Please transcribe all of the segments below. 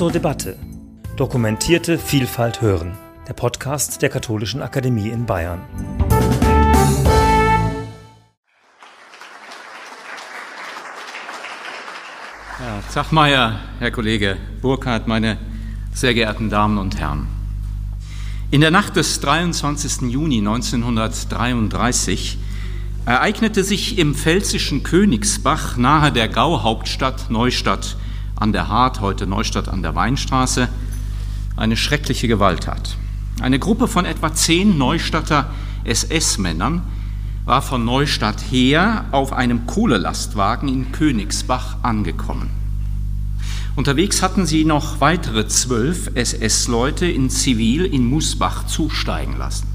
zur Debatte. Dokumentierte Vielfalt hören. Der Podcast der Katholischen Akademie in Bayern. Ja, Zachmeier, Herr Kollege Burkhardt, meine sehr geehrten Damen und Herren. In der Nacht des 23. Juni 1933 ereignete sich im pfälzischen Königsbach nahe der Gauhauptstadt Neustadt an der Hart, heute Neustadt an der Weinstraße, eine schreckliche Gewalttat. Eine Gruppe von etwa zehn Neustadter SS-Männern war von Neustadt her auf einem Kohlelastwagen in Königsbach angekommen. Unterwegs hatten sie noch weitere zwölf SS-Leute in Zivil in Musbach zusteigen lassen.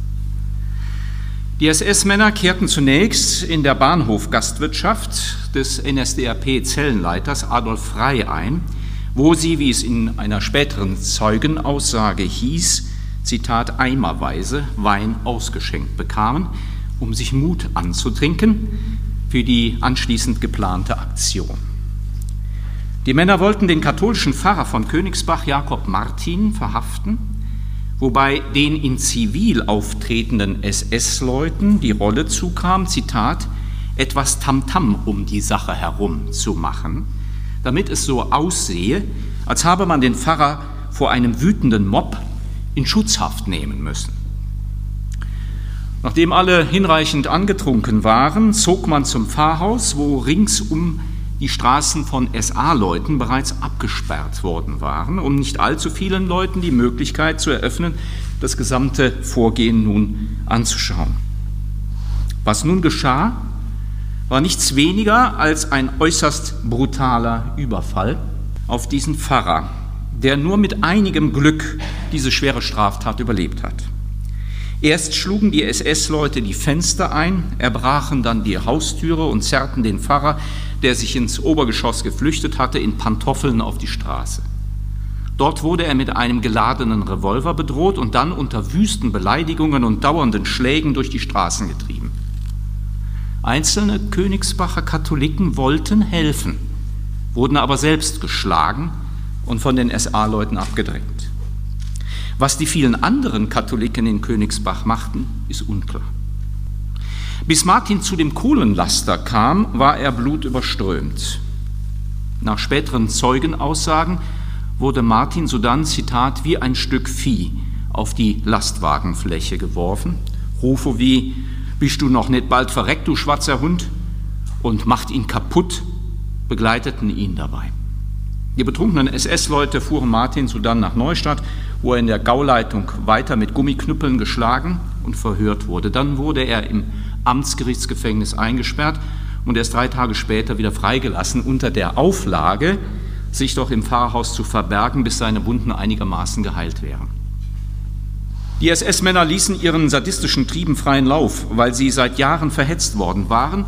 Die SS-Männer kehrten zunächst in der Bahnhofgastwirtschaft des NSDAP-Zellenleiters Adolf Frey ein, wo sie, wie es in einer späteren Zeugenaussage hieß, Zitat, eimerweise Wein ausgeschenkt bekamen, um sich Mut anzutrinken für die anschließend geplante Aktion. Die Männer wollten den katholischen Pfarrer von Königsbach, Jakob Martin, verhaften wobei den in Zivil auftretenden SS-Leuten die Rolle zukam, Zitat, etwas Tamtam um die Sache herum zu machen, damit es so aussehe, als habe man den Pfarrer vor einem wütenden Mob in Schutzhaft nehmen müssen. Nachdem alle hinreichend angetrunken waren, zog man zum Pfarrhaus, wo ringsum die Straßen von SA-Leuten bereits abgesperrt worden waren, um nicht allzu vielen Leuten die Möglichkeit zu eröffnen, das gesamte Vorgehen nun anzuschauen. Was nun geschah, war nichts weniger als ein äußerst brutaler Überfall auf diesen Pfarrer, der nur mit einigem Glück diese schwere Straftat überlebt hat. Erst schlugen die SS-Leute die Fenster ein, erbrachen dann die Haustüre und zerrten den Pfarrer der sich ins Obergeschoss geflüchtet hatte, in Pantoffeln auf die Straße. Dort wurde er mit einem geladenen Revolver bedroht und dann unter wüsten Beleidigungen und dauernden Schlägen durch die Straßen getrieben. Einzelne Königsbacher Katholiken wollten helfen, wurden aber selbst geschlagen und von den SA-Leuten abgedrängt. Was die vielen anderen Katholiken in Königsbach machten, ist unklar. Bis Martin zu dem Kohlenlaster kam, war er blutüberströmt. Nach späteren Zeugenaussagen wurde Martin sodann, Zitat, wie ein Stück Vieh auf die Lastwagenfläche geworfen. Rufe wie, bist du noch nicht bald verreckt, du schwarzer Hund? Und macht ihn kaputt, begleiteten ihn dabei. Die betrunkenen SS-Leute fuhren Martin sodann nach Neustadt, wo er in der Gauleitung weiter mit Gummiknüppeln geschlagen und verhört wurde. Dann wurde er im Amtsgerichtsgefängnis eingesperrt und erst drei Tage später wieder freigelassen unter der Auflage, sich doch im Pfarrhaus zu verbergen, bis seine Wunden einigermaßen geheilt wären. Die SS-Männer ließen ihren sadistischen Trieben freien Lauf, weil sie seit Jahren verhetzt worden waren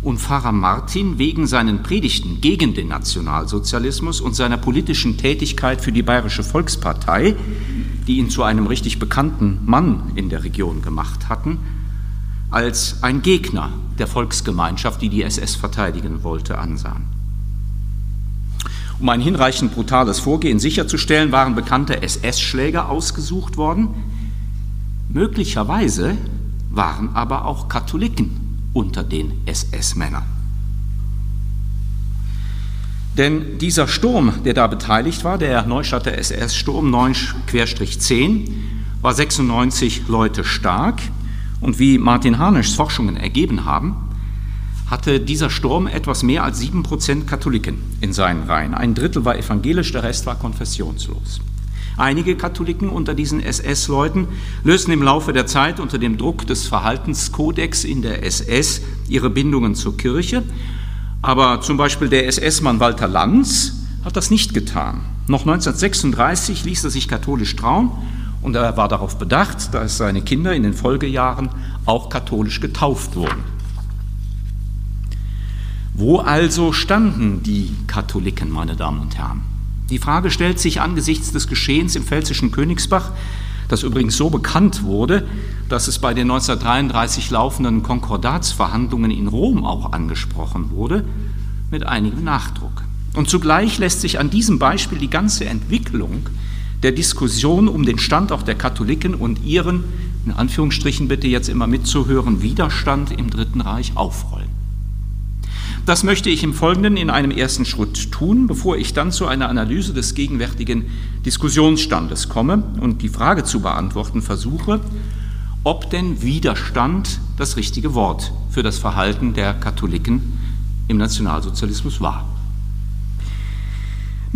und Pfarrer Martin wegen seinen Predigten gegen den Nationalsozialismus und seiner politischen Tätigkeit für die Bayerische Volkspartei, die ihn zu einem richtig bekannten Mann in der Region gemacht hatten, als ein Gegner der Volksgemeinschaft, die die SS verteidigen wollte, ansahen. Um ein hinreichend brutales Vorgehen sicherzustellen, waren bekannte SS-Schläger ausgesucht worden. Möglicherweise waren aber auch Katholiken unter den SS-Männern. Denn dieser Sturm, der da beteiligt war, der Neustadter SS-Sturm 9-10, war 96 Leute stark. Und wie Martin Harnischs Forschungen ergeben haben, hatte dieser Sturm etwas mehr als sieben Prozent Katholiken in seinen Reihen. Ein Drittel war evangelisch, der Rest war konfessionslos. Einige Katholiken unter diesen SS-Leuten lösten im Laufe der Zeit unter dem Druck des Verhaltenskodex in der SS ihre Bindungen zur Kirche. Aber zum Beispiel der SS-Mann Walter Lanz hat das nicht getan. Noch 1936 ließ er sich katholisch trauen und er war darauf bedacht, dass seine Kinder in den Folgejahren auch katholisch getauft wurden. Wo also standen die Katholiken, meine Damen und Herren? Die Frage stellt sich angesichts des Geschehens im pfälzischen Königsbach, das übrigens so bekannt wurde, dass es bei den 1933 laufenden Konkordatsverhandlungen in Rom auch angesprochen wurde, mit einigem Nachdruck. Und zugleich lässt sich an diesem Beispiel die ganze Entwicklung der Diskussion um den Standort der Katholiken und ihren, in Anführungsstrichen bitte jetzt immer mitzuhören, Widerstand im Dritten Reich aufrollen. Das möchte ich im Folgenden in einem ersten Schritt tun, bevor ich dann zu einer Analyse des gegenwärtigen Diskussionsstandes komme und die Frage zu beantworten versuche, ob denn Widerstand das richtige Wort für das Verhalten der Katholiken im Nationalsozialismus war.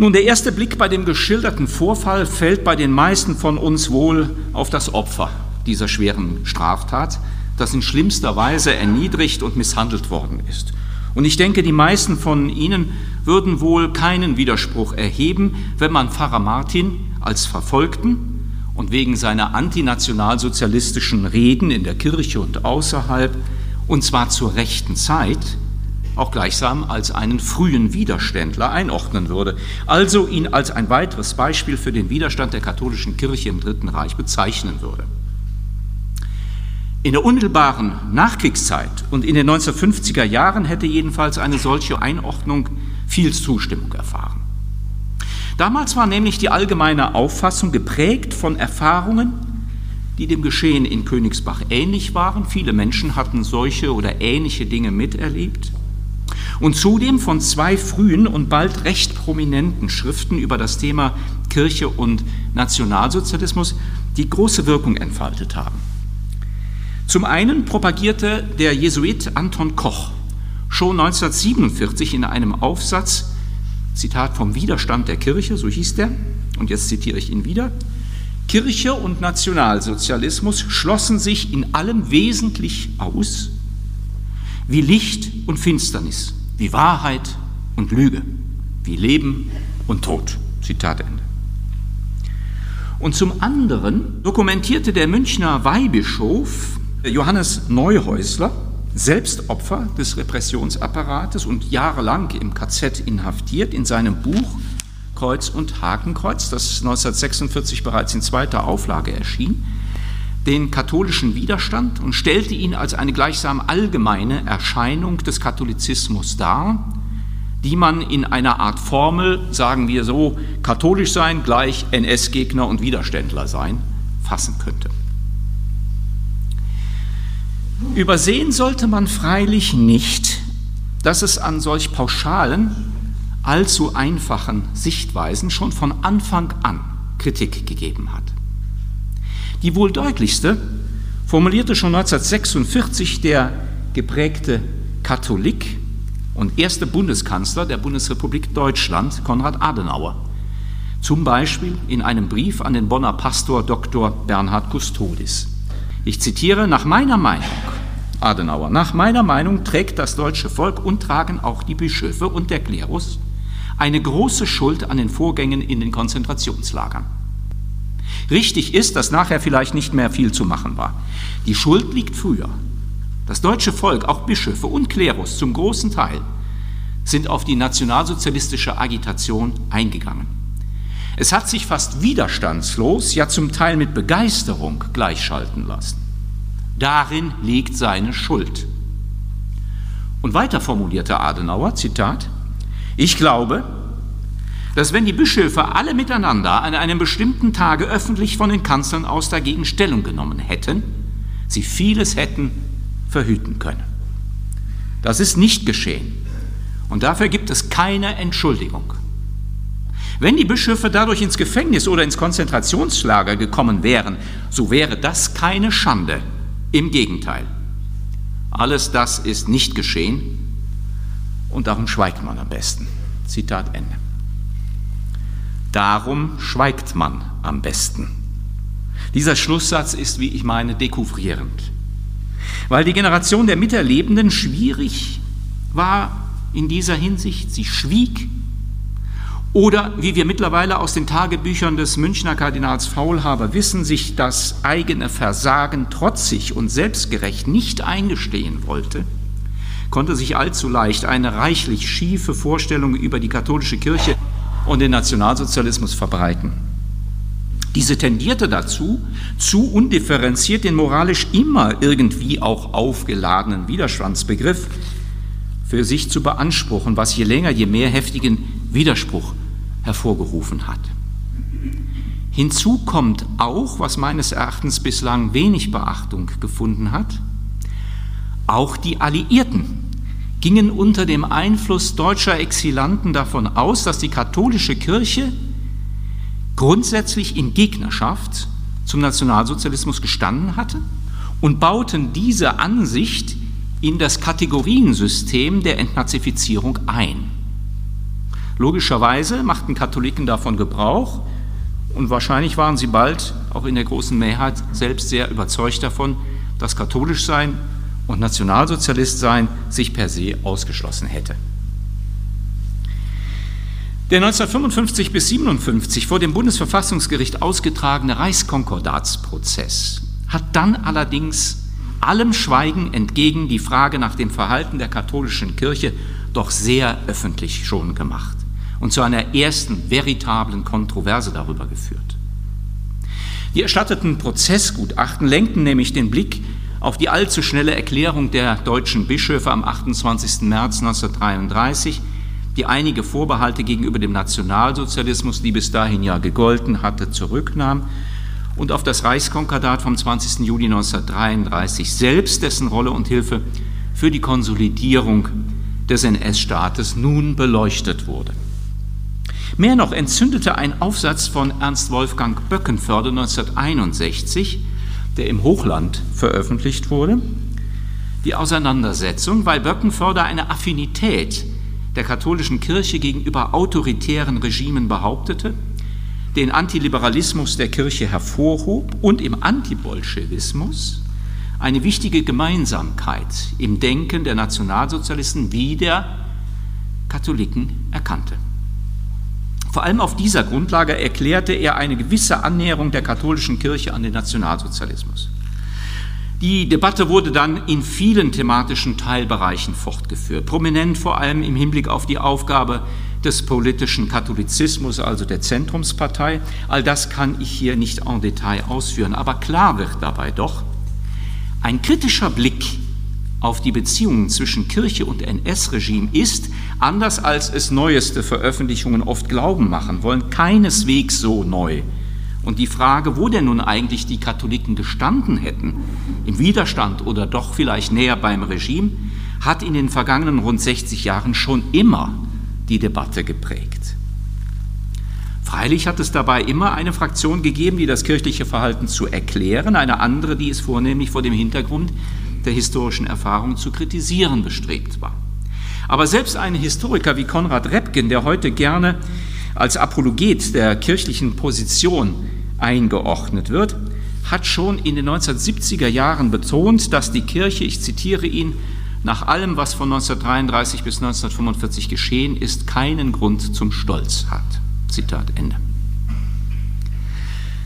Nun, der erste Blick bei dem geschilderten Vorfall fällt bei den meisten von uns wohl auf das Opfer dieser schweren Straftat, das in schlimmster Weise erniedrigt und misshandelt worden ist. Und ich denke, die meisten von Ihnen würden wohl keinen Widerspruch erheben, wenn man Pfarrer Martin als Verfolgten und wegen seiner antinationalsozialistischen Reden in der Kirche und außerhalb, und zwar zur rechten Zeit, auch gleichsam als einen frühen Widerständler einordnen würde, also ihn als ein weiteres Beispiel für den Widerstand der katholischen Kirche im Dritten Reich bezeichnen würde. In der unmittelbaren Nachkriegszeit und in den 1950er Jahren hätte jedenfalls eine solche Einordnung viel Zustimmung erfahren. Damals war nämlich die allgemeine Auffassung geprägt von Erfahrungen, die dem Geschehen in Königsbach ähnlich waren. Viele Menschen hatten solche oder ähnliche Dinge miterlebt. Und zudem von zwei frühen und bald recht prominenten Schriften über das Thema Kirche und Nationalsozialismus, die große Wirkung entfaltet haben. Zum einen propagierte der Jesuit Anton Koch schon 1947 in einem Aufsatz, Zitat vom Widerstand der Kirche, so hieß der, und jetzt zitiere ich ihn wieder, Kirche und Nationalsozialismus schlossen sich in allem wesentlich aus, wie Licht und Finsternis, wie Wahrheit und Lüge, wie Leben und Tod. Zitat Ende. Und zum anderen dokumentierte der Münchner Weihbischof Johannes Neuhäusler, selbst Opfer des Repressionsapparates und jahrelang im KZ inhaftiert, in seinem Buch Kreuz und Hakenkreuz, das 1946 bereits in zweiter Auflage erschien, den katholischen Widerstand und stellte ihn als eine gleichsam allgemeine Erscheinung des Katholizismus dar, die man in einer Art Formel, sagen wir so, katholisch sein gleich NS-Gegner und Widerständler sein, fassen könnte. Übersehen sollte man freilich nicht, dass es an solch pauschalen, allzu einfachen Sichtweisen schon von Anfang an Kritik gegeben hat. Die wohl deutlichste formulierte schon 1946 der geprägte Katholik und erste Bundeskanzler der Bundesrepublik Deutschland, Konrad Adenauer, zum Beispiel in einem Brief an den Bonner Pastor Dr. Bernhard Custodis. Ich zitiere, nach meiner Meinung, Adenauer, nach meiner Meinung trägt das deutsche Volk und tragen auch die Bischöfe und der Klerus eine große Schuld an den Vorgängen in den Konzentrationslagern. Richtig ist, dass nachher vielleicht nicht mehr viel zu machen war. Die Schuld liegt früher. Das deutsche Volk, auch Bischöfe und Klerus zum großen Teil, sind auf die nationalsozialistische Agitation eingegangen. Es hat sich fast widerstandslos, ja zum Teil mit Begeisterung gleichschalten lassen. Darin liegt seine Schuld. Und weiter formulierte Adenauer, Zitat, ich glaube, dass wenn die Bischöfe alle miteinander an einem bestimmten Tage öffentlich von den Kanzeln aus dagegen Stellung genommen hätten, sie vieles hätten verhüten können. Das ist nicht geschehen. Und dafür gibt es keine Entschuldigung. Wenn die Bischöfe dadurch ins Gefängnis oder ins Konzentrationslager gekommen wären, so wäre das keine Schande. Im Gegenteil. Alles das ist nicht geschehen und darum schweigt man am besten. Zitat Ende. Darum schweigt man am besten. Dieser Schlusssatz ist, wie ich meine, dekouvrierend, weil die Generation der Miterlebenden schwierig war in dieser Hinsicht. Sie schwieg oder, wie wir mittlerweile aus den Tagebüchern des Münchner Kardinals Faulhaber wissen, sich das eigene Versagen trotzig und selbstgerecht nicht eingestehen wollte, konnte sich allzu leicht eine reichlich schiefe Vorstellung über die katholische Kirche und den Nationalsozialismus verbreiten. Diese tendierte dazu, zu undifferenziert den moralisch immer irgendwie auch aufgeladenen Widerstandsbegriff für sich zu beanspruchen, was je länger, je mehr heftigen Widerspruch hervorgerufen hat. Hinzu kommt auch, was meines Erachtens bislang wenig Beachtung gefunden hat, auch die Alliierten gingen unter dem Einfluss deutscher Exilanten davon aus, dass die katholische Kirche grundsätzlich in Gegnerschaft zum Nationalsozialismus gestanden hatte und bauten diese Ansicht in das Kategoriensystem der Entnazifizierung ein. Logischerweise machten Katholiken davon Gebrauch und wahrscheinlich waren sie bald auch in der großen Mehrheit selbst sehr überzeugt davon, dass katholisch sein und Nationalsozialist sein sich per se ausgeschlossen hätte. Der 1955 bis 57 vor dem Bundesverfassungsgericht ausgetragene Reichskonkordatsprozess hat dann allerdings allem Schweigen entgegen die Frage nach dem Verhalten der katholischen Kirche doch sehr öffentlich schon gemacht und zu einer ersten veritablen Kontroverse darüber geführt. Die erstatteten Prozessgutachten lenkten nämlich den Blick auf die allzu schnelle Erklärung der deutschen Bischöfe am 28. März 1933, die einige Vorbehalte gegenüber dem Nationalsozialismus, die bis dahin ja gegolten hatte, zurücknahm, und auf das Reichskonkordat vom 20. Juli 1933 selbst, dessen Rolle und Hilfe für die Konsolidierung des NS-Staates nun beleuchtet wurde. Mehr noch entzündete ein Aufsatz von Ernst Wolfgang Böckenförde 1961 der im Hochland veröffentlicht wurde, die Auseinandersetzung, weil Böckenförder eine Affinität der katholischen Kirche gegenüber autoritären Regimen behauptete, den Antiliberalismus der Kirche hervorhob und im Antibolschewismus eine wichtige Gemeinsamkeit im Denken der Nationalsozialisten wie der Katholiken erkannte. Vor allem auf dieser Grundlage erklärte er eine gewisse Annäherung der katholischen Kirche an den Nationalsozialismus. Die Debatte wurde dann in vielen thematischen Teilbereichen fortgeführt, prominent vor allem im Hinblick auf die Aufgabe des politischen Katholizismus, also der Zentrumspartei. All das kann ich hier nicht en Detail ausführen, aber klar wird dabei doch, ein kritischer Blick auf die Beziehungen zwischen Kirche und NS-Regime ist, anders als es neueste Veröffentlichungen oft glauben machen wollen, keineswegs so neu. Und die Frage, wo denn nun eigentlich die Katholiken gestanden hätten, im Widerstand oder doch vielleicht näher beim Regime, hat in den vergangenen rund 60 Jahren schon immer die Debatte geprägt. Freilich hat es dabei immer eine Fraktion gegeben, die das kirchliche Verhalten zu erklären, eine andere, die es vornehmlich vor dem Hintergrund der historischen Erfahrung zu kritisieren bestrebt war. Aber selbst ein Historiker wie Konrad Repken, der heute gerne als Apologet der kirchlichen Position eingeordnet wird, hat schon in den 1970er Jahren betont, dass die Kirche, ich zitiere ihn, nach allem, was von 1933 bis 1945 geschehen ist, keinen Grund zum Stolz hat. Zitat Ende.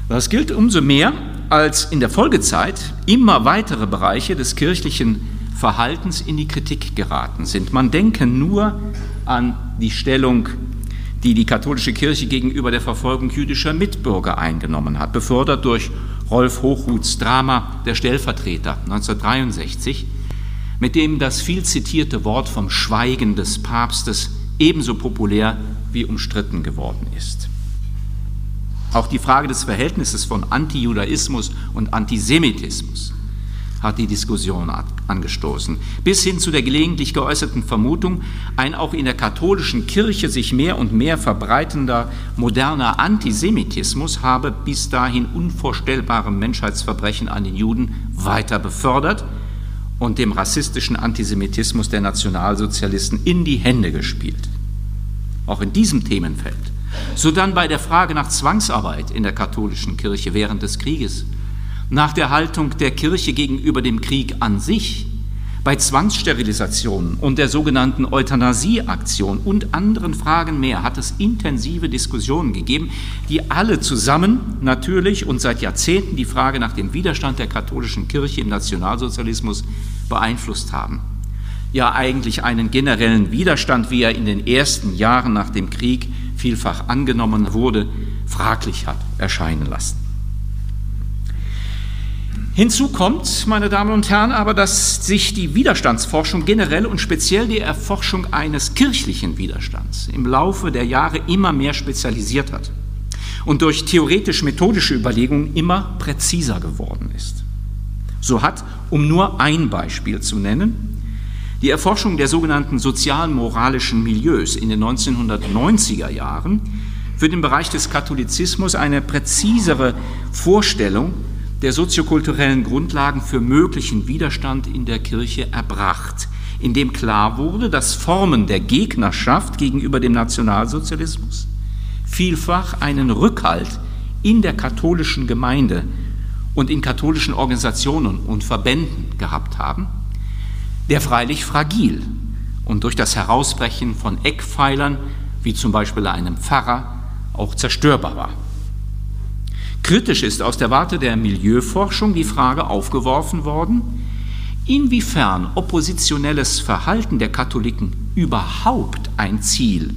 Das gilt umso mehr, als in der Folgezeit immer weitere Bereiche des kirchlichen Verhaltens in die Kritik geraten sind. Man denke nur an die Stellung, die die katholische Kirche gegenüber der Verfolgung jüdischer Mitbürger eingenommen hat, befördert durch Rolf Hochhuths Drama Der Stellvertreter 1963, mit dem das viel zitierte Wort vom Schweigen des Papstes ebenso populär wie umstritten geworden ist. Auch die Frage des Verhältnisses von Antijudaismus und Antisemitismus hat die Diskussion angestoßen, bis hin zu der gelegentlich geäußerten Vermutung, ein auch in der katholischen Kirche sich mehr und mehr verbreitender moderner Antisemitismus habe bis dahin unvorstellbare Menschheitsverbrechen an den Juden weiter befördert und dem rassistischen Antisemitismus der Nationalsozialisten in die Hände gespielt. Auch in diesem Themenfeld so dann bei der Frage nach Zwangsarbeit in der katholischen Kirche während des Krieges, nach der Haltung der Kirche gegenüber dem Krieg an sich, bei Zwangssterilisationen und der sogenannten Euthanasieaktion und anderen Fragen mehr hat es intensive Diskussionen gegeben, die alle zusammen natürlich und seit Jahrzehnten die Frage nach dem Widerstand der katholischen Kirche im Nationalsozialismus beeinflusst haben. Ja eigentlich einen generellen Widerstand, wie er in den ersten Jahren nach dem Krieg vielfach angenommen wurde, fraglich hat erscheinen lassen. Hinzu kommt, meine Damen und Herren, aber, dass sich die Widerstandsforschung generell und speziell die Erforschung eines kirchlichen Widerstands im Laufe der Jahre immer mehr spezialisiert hat und durch theoretisch-methodische Überlegungen immer präziser geworden ist. So hat, um nur ein Beispiel zu nennen, die Erforschung der sogenannten sozial-moralischen Milieus in den 1990er Jahren für den Bereich des Katholizismus eine präzisere Vorstellung der soziokulturellen Grundlagen für möglichen Widerstand in der Kirche erbracht, indem klar wurde, dass Formen der Gegnerschaft gegenüber dem Nationalsozialismus vielfach einen Rückhalt in der katholischen Gemeinde und in katholischen Organisationen und Verbänden gehabt haben, der freilich fragil und durch das Herausbrechen von Eckpfeilern, wie zum Beispiel einem Pfarrer, auch zerstörbar war. Kritisch ist aus der Warte der Milieuforschung die Frage aufgeworfen worden, inwiefern oppositionelles Verhalten der Katholiken überhaupt ein Ziel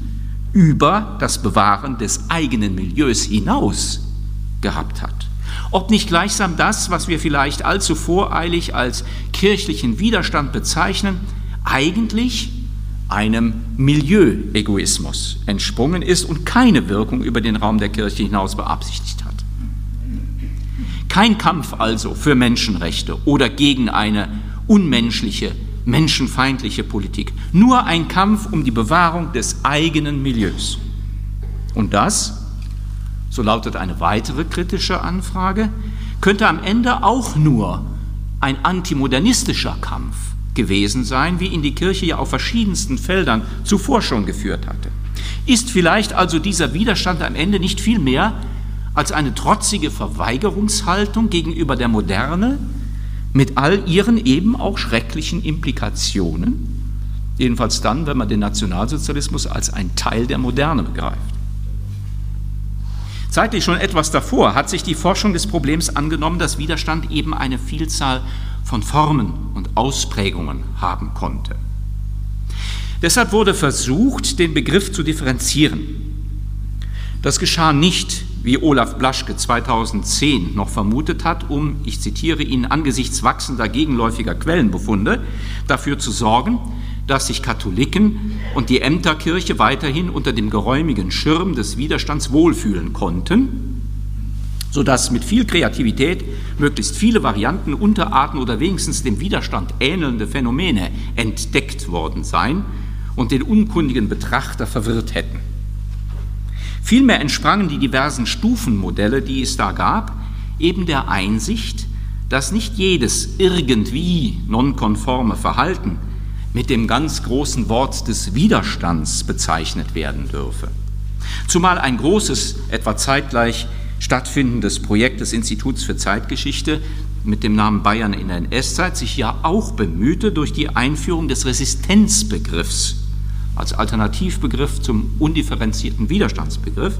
über das Bewahren des eigenen Milieus hinaus gehabt hat. Ob nicht gleichsam das, was wir vielleicht allzu voreilig als kirchlichen Widerstand bezeichnen, eigentlich einem Milieuegoismus entsprungen ist und keine Wirkung über den Raum der Kirche hinaus beabsichtigt hat. Kein Kampf also für Menschenrechte oder gegen eine unmenschliche, menschenfeindliche Politik, nur ein Kampf um die Bewahrung des eigenen Milieus. Und das, so lautet eine weitere kritische Anfrage, könnte am Ende auch nur ein antimodernistischer Kampf gewesen sein, wie ihn die Kirche ja auf verschiedensten Feldern zuvor schon geführt hatte. Ist vielleicht also dieser Widerstand am Ende nicht viel mehr als eine trotzige Verweigerungshaltung gegenüber der Moderne mit all ihren eben auch schrecklichen Implikationen, jedenfalls dann, wenn man den Nationalsozialismus als ein Teil der Moderne begreift. Zeitlich schon etwas davor hat sich die Forschung des Problems angenommen, dass Widerstand eben eine Vielzahl von Formen und Ausprägungen haben konnte. Deshalb wurde versucht, den Begriff zu differenzieren. Das geschah nicht, wie Olaf Blaschke 2010 noch vermutet hat, um, ich zitiere ihn, angesichts wachsender gegenläufiger Quellenbefunde dafür zu sorgen, dass sich Katholiken und die Ämterkirche weiterhin unter dem geräumigen Schirm des Widerstands wohlfühlen konnten sodass mit viel Kreativität möglichst viele Varianten, Unterarten oder wenigstens dem Widerstand ähnelnde Phänomene entdeckt worden seien und den unkundigen Betrachter verwirrt hätten. Vielmehr entsprangen die diversen Stufenmodelle, die es da gab, eben der Einsicht, dass nicht jedes irgendwie nonkonforme Verhalten mit dem ganz großen Wort des Widerstands bezeichnet werden dürfe. Zumal ein großes, etwa zeitgleich stattfindendes Projekt des Instituts für Zeitgeschichte mit dem Namen Bayern in der NS-Zeit sich ja auch bemühte, durch die Einführung des Resistenzbegriffs als Alternativbegriff zum undifferenzierten Widerstandsbegriff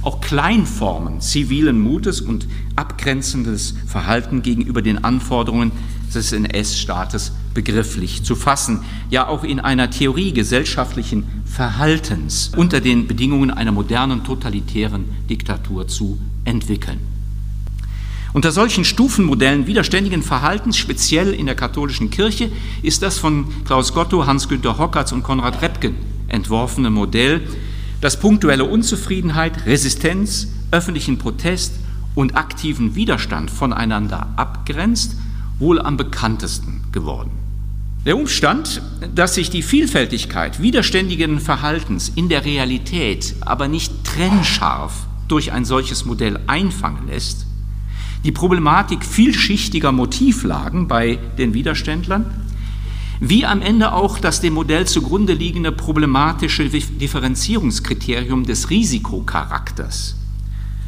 auch Kleinformen zivilen Mutes und abgrenzendes Verhalten gegenüber den Anforderungen des NS-Staates begrifflich zu fassen, ja auch in einer Theorie gesellschaftlichen Verhaltens unter den Bedingungen einer modernen totalitären Diktatur zu entwickeln. Unter solchen Stufenmodellen widerständigen Verhaltens, speziell in der katholischen Kirche, ist das von Klaus Gotto, Hans-Günter Hockertz und Konrad Repken entworfene Modell, das punktuelle Unzufriedenheit, Resistenz, öffentlichen Protest und aktiven Widerstand voneinander abgrenzt, wohl am bekanntesten geworden. Der Umstand, dass sich die Vielfältigkeit widerständigen Verhaltens in der Realität aber nicht trennscharf durch ein solches Modell einfangen lässt, die Problematik vielschichtiger Motivlagen bei den Widerständlern, wie am Ende auch das dem Modell zugrunde liegende problematische Differenzierungskriterium des Risikocharakters,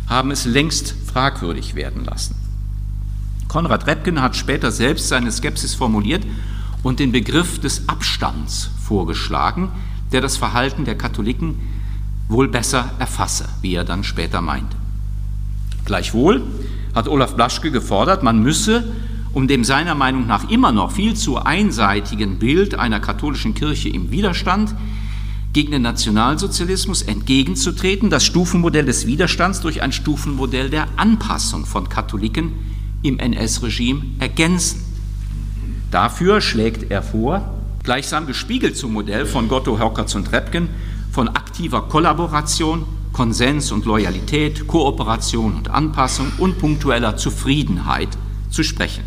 haben es längst fragwürdig werden lassen. Konrad Repken hat später selbst seine Skepsis formuliert und den Begriff des Abstands vorgeschlagen, der das Verhalten der Katholiken wohl besser erfasse, wie er dann später meinte. Gleichwohl hat Olaf Blaschke gefordert, man müsse, um dem seiner Meinung nach immer noch viel zu einseitigen Bild einer katholischen Kirche im Widerstand gegen den Nationalsozialismus entgegenzutreten, das Stufenmodell des Widerstands durch ein Stufenmodell der Anpassung von Katholiken im NS-Regime ergänzen. Dafür schlägt er vor, gleichsam gespiegelt zum Modell von Gotto, Hörkertz und Repken, von aktiver Kollaboration, Konsens und Loyalität, Kooperation und Anpassung und punktueller Zufriedenheit zu sprechen.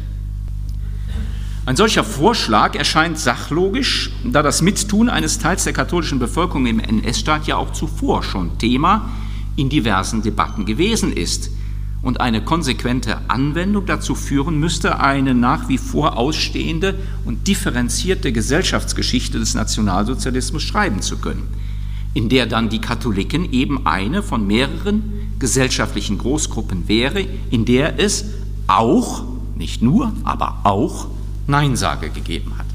Ein solcher Vorschlag erscheint sachlogisch, da das Mittun eines Teils der katholischen Bevölkerung im NS-Staat ja auch zuvor schon Thema in diversen Debatten gewesen ist und eine konsequente Anwendung dazu führen müsste, eine nach wie vor ausstehende und differenzierte Gesellschaftsgeschichte des Nationalsozialismus schreiben zu können, in der dann die Katholiken eben eine von mehreren gesellschaftlichen Großgruppen wäre, in der es auch, nicht nur, aber auch Neinsage gegeben hat.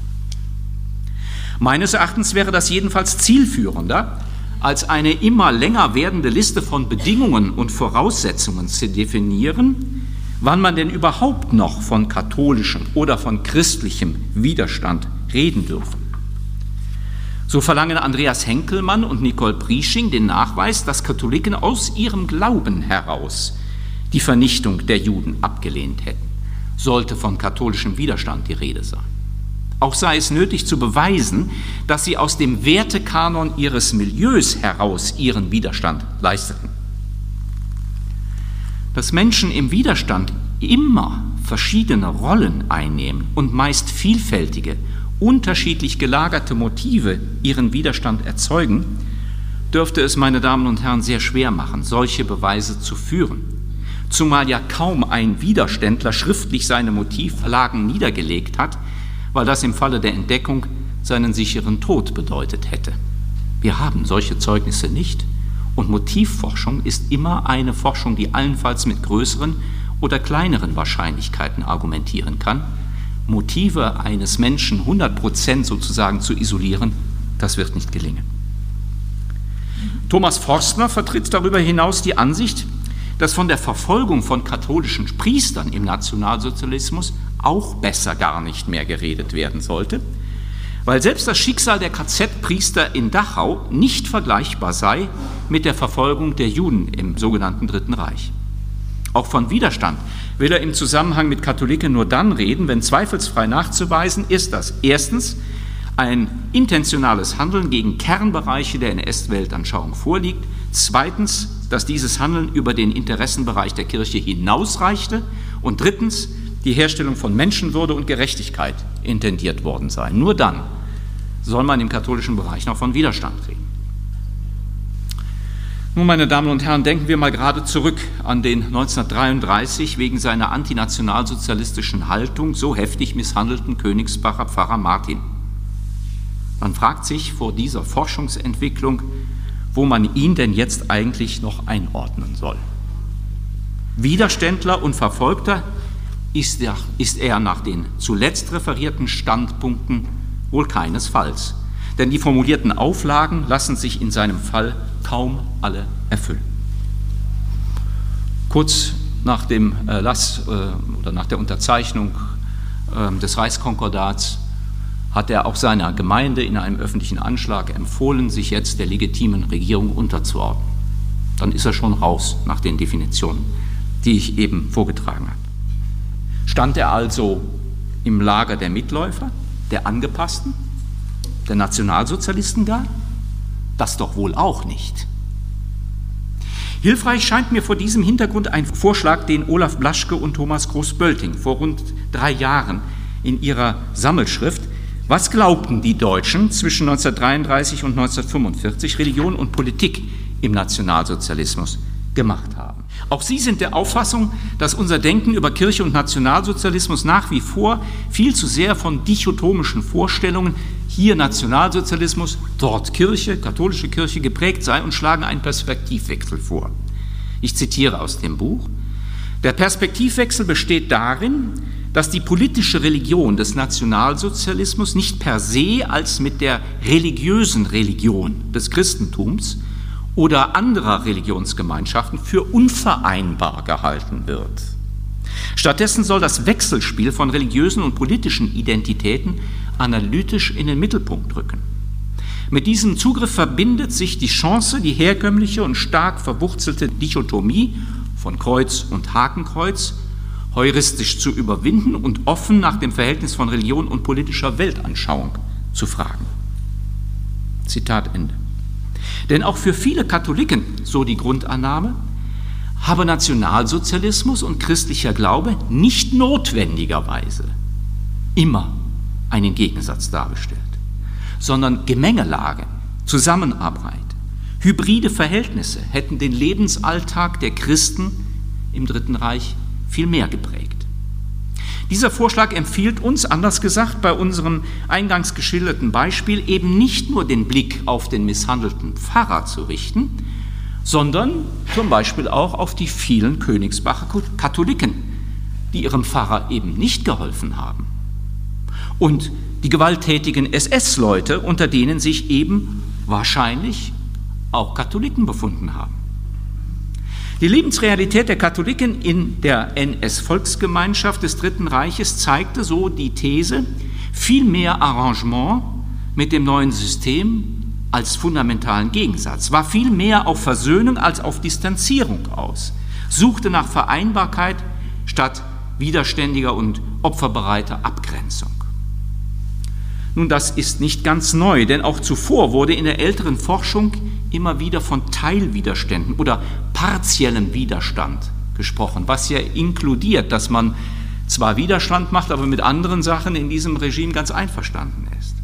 Meines Erachtens wäre das jedenfalls zielführender, als eine immer länger werdende Liste von Bedingungen und Voraussetzungen zu definieren, wann man denn überhaupt noch von katholischem oder von christlichem Widerstand reden dürfe. So verlangen Andreas Henkelmann und Nicole Priesching den Nachweis, dass Katholiken aus ihrem Glauben heraus die Vernichtung der Juden abgelehnt hätten sollte von katholischem Widerstand die Rede sein. Auch sei es nötig zu beweisen, dass sie aus dem Wertekanon ihres Milieus heraus ihren Widerstand leisteten. Dass Menschen im Widerstand immer verschiedene Rollen einnehmen und meist vielfältige, unterschiedlich gelagerte Motive ihren Widerstand erzeugen, dürfte es, meine Damen und Herren, sehr schwer machen, solche Beweise zu führen zumal ja kaum ein Widerständler schriftlich seine Motivlagen niedergelegt hat, weil das im Falle der Entdeckung seinen sicheren Tod bedeutet hätte. Wir haben solche Zeugnisse nicht und Motivforschung ist immer eine Forschung, die allenfalls mit größeren oder kleineren Wahrscheinlichkeiten argumentieren kann. Motive eines Menschen 100 Prozent sozusagen zu isolieren, das wird nicht gelingen. Thomas Forstner vertritt darüber hinaus die Ansicht, dass von der Verfolgung von katholischen Priestern im Nationalsozialismus auch besser gar nicht mehr geredet werden sollte, weil selbst das Schicksal der KZ-Priester in Dachau nicht vergleichbar sei mit der Verfolgung der Juden im sogenannten Dritten Reich. Auch von Widerstand will er im Zusammenhang mit Katholiken nur dann reden, wenn zweifelsfrei nachzuweisen ist, dass erstens ein intentionales Handeln gegen Kernbereiche der NS-Weltanschauung vorliegt, zweitens dass dieses Handeln über den Interessenbereich der Kirche hinausreichte und drittens die Herstellung von Menschenwürde und Gerechtigkeit intendiert worden sei. Nur dann soll man im katholischen Bereich noch von Widerstand reden. Nun, meine Damen und Herren, denken wir mal gerade zurück an den 1933 wegen seiner antinationalsozialistischen Haltung so heftig misshandelten Königsbacher Pfarrer Martin. Man fragt sich vor dieser Forschungsentwicklung, wo man ihn denn jetzt eigentlich noch einordnen soll. Widerständler und Verfolgter ist er, ist er nach den zuletzt referierten Standpunkten wohl keinesfalls, denn die formulierten Auflagen lassen sich in seinem Fall kaum alle erfüllen. Kurz nach dem Erlass äh, oder nach der Unterzeichnung äh, des Reichskonkordats hat er auch seiner Gemeinde in einem öffentlichen Anschlag empfohlen, sich jetzt der legitimen Regierung unterzuordnen. Dann ist er schon raus nach den Definitionen, die ich eben vorgetragen habe. Stand er also im Lager der Mitläufer, der Angepassten, der Nationalsozialisten gar? Das doch wohl auch nicht. Hilfreich scheint mir vor diesem Hintergrund ein Vorschlag, den Olaf Blaschke und Thomas Groß-Bölting vor rund drei Jahren in ihrer Sammelschrift was glaubten die Deutschen zwischen 1933 und 1945 Religion und Politik im Nationalsozialismus gemacht haben? Auch sie sind der Auffassung, dass unser Denken über Kirche und Nationalsozialismus nach wie vor viel zu sehr von dichotomischen Vorstellungen, hier Nationalsozialismus, dort Kirche, katholische Kirche geprägt sei und schlagen einen Perspektivwechsel vor. Ich zitiere aus dem Buch. Der Perspektivwechsel besteht darin, dass die politische Religion des Nationalsozialismus nicht per se als mit der religiösen Religion des Christentums oder anderer Religionsgemeinschaften für unvereinbar gehalten wird. Stattdessen soll das Wechselspiel von religiösen und politischen Identitäten analytisch in den Mittelpunkt rücken. Mit diesem Zugriff verbindet sich die Chance, die herkömmliche und stark verwurzelte Dichotomie von Kreuz und Hakenkreuz heuristisch zu überwinden und offen nach dem Verhältnis von Religion und politischer Weltanschauung zu fragen. Zitat Ende. Denn auch für viele Katholiken, so die Grundannahme, habe Nationalsozialismus und christlicher Glaube nicht notwendigerweise immer einen Gegensatz dargestellt, sondern Gemengelage, Zusammenarbeit, hybride Verhältnisse hätten den Lebensalltag der Christen im Dritten Reich viel mehr geprägt. Dieser Vorschlag empfiehlt uns, anders gesagt, bei unserem eingangs geschilderten Beispiel eben nicht nur den Blick auf den misshandelten Pfarrer zu richten, sondern zum Beispiel auch auf die vielen Königsbacher Katholiken, die ihrem Pfarrer eben nicht geholfen haben. Und die gewalttätigen SS-Leute, unter denen sich eben wahrscheinlich auch Katholiken befunden haben. Die Lebensrealität der Katholiken in der NS-Volksgemeinschaft des Dritten Reiches zeigte so die These, viel mehr Arrangement mit dem neuen System als fundamentalen Gegensatz, war viel mehr auf Versöhnung als auf Distanzierung aus, suchte nach Vereinbarkeit statt widerständiger und opferbereiter Abgrenzung. Nun, das ist nicht ganz neu, denn auch zuvor wurde in der älteren Forschung immer wieder von Teilwiderständen oder partiellem Widerstand gesprochen, was ja inkludiert, dass man zwar Widerstand macht, aber mit anderen Sachen in diesem Regime ganz einverstanden ist.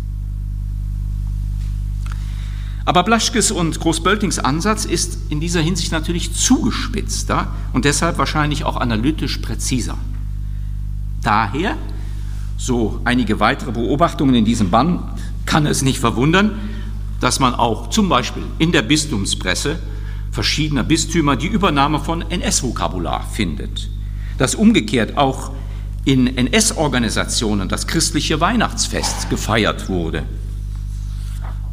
Aber Blaschkes und Großböltings Ansatz ist in dieser Hinsicht natürlich zugespitzter und deshalb wahrscheinlich auch analytisch präziser. Daher, so einige weitere Beobachtungen in diesem Bann, kann es nicht verwundern, dass man auch zum Beispiel in der Bistumspresse verschiedener Bistümer die Übernahme von NS-Vokabular findet. Dass umgekehrt auch in NS-Organisationen das christliche Weihnachtsfest gefeiert wurde.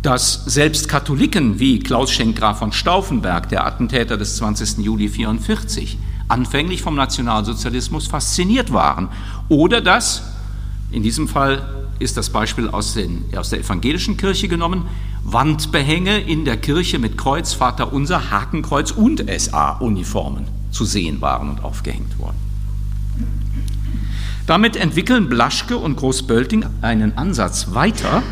Dass selbst Katholiken wie Klaus Schenkgraf von Stauffenberg, der Attentäter des 20. Juli 1944, anfänglich vom Nationalsozialismus fasziniert waren. Oder dass, in diesem Fall ist das Beispiel aus, den, aus der evangelischen Kirche genommen, Wandbehänge in der Kirche mit Kreuz, Vater Unser, Hakenkreuz und SA-Uniformen zu sehen waren und aufgehängt wurden. Damit entwickeln Blaschke und Großbölting einen Ansatz weiter,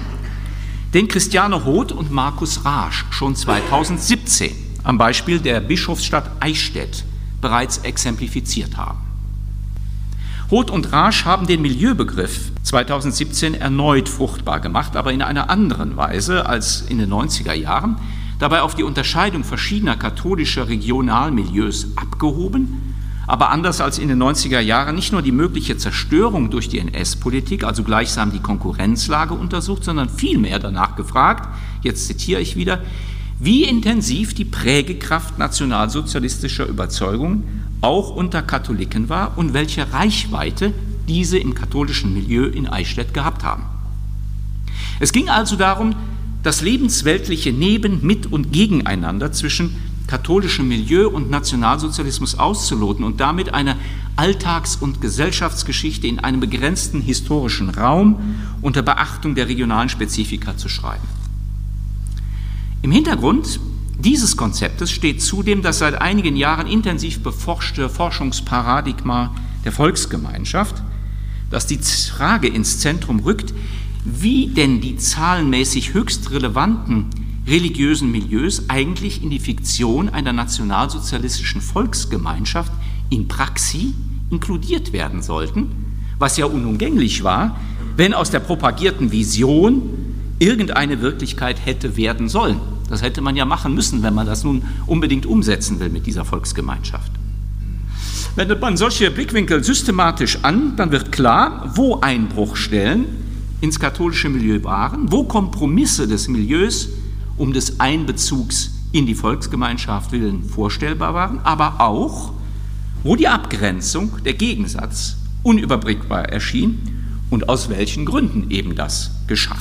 den Christiane Hoth und Markus Rasch schon 2017 am Beispiel der Bischofsstadt Eichstätt bereits exemplifiziert haben. Hoth und Rasch haben den Milieubegriff 2017 erneut fruchtbar gemacht, aber in einer anderen Weise als in den 90er Jahren, dabei auf die Unterscheidung verschiedener katholischer Regionalmilieus abgehoben, aber anders als in den 90er Jahren nicht nur die mögliche Zerstörung durch die NS-Politik, also gleichsam die Konkurrenzlage untersucht, sondern vielmehr danach gefragt, jetzt zitiere ich wieder, wie intensiv die Prägekraft nationalsozialistischer Überzeugung auch unter Katholiken war und welche Reichweite diese im katholischen Milieu in Eichstätt gehabt haben. Es ging also darum, das lebensweltliche Neben, mit und gegeneinander zwischen katholischem Milieu und Nationalsozialismus auszuloten und damit eine Alltags- und Gesellschaftsgeschichte in einem begrenzten historischen Raum unter Beachtung der regionalen Spezifika zu schreiben. Im Hintergrund dieses Konzeptes steht zudem das seit einigen Jahren intensiv beforschte Forschungsparadigma der Volksgemeinschaft, das die Frage ins Zentrum rückt, wie denn die zahlenmäßig höchst relevanten religiösen Milieus eigentlich in die Fiktion einer nationalsozialistischen Volksgemeinschaft in Praxis inkludiert werden sollten, was ja unumgänglich war, wenn aus der propagierten Vision irgendeine Wirklichkeit hätte werden sollen. Das hätte man ja machen müssen, wenn man das nun unbedingt umsetzen will mit dieser Volksgemeinschaft. Wendet man solche Blickwinkel systematisch an, dann wird klar, wo Einbruchstellen ins katholische Milieu waren, wo Kompromisse des Milieus um des Einbezugs in die Volksgemeinschaft willen vorstellbar waren, aber auch, wo die Abgrenzung, der Gegensatz unüberblickbar erschien und aus welchen Gründen eben das geschah.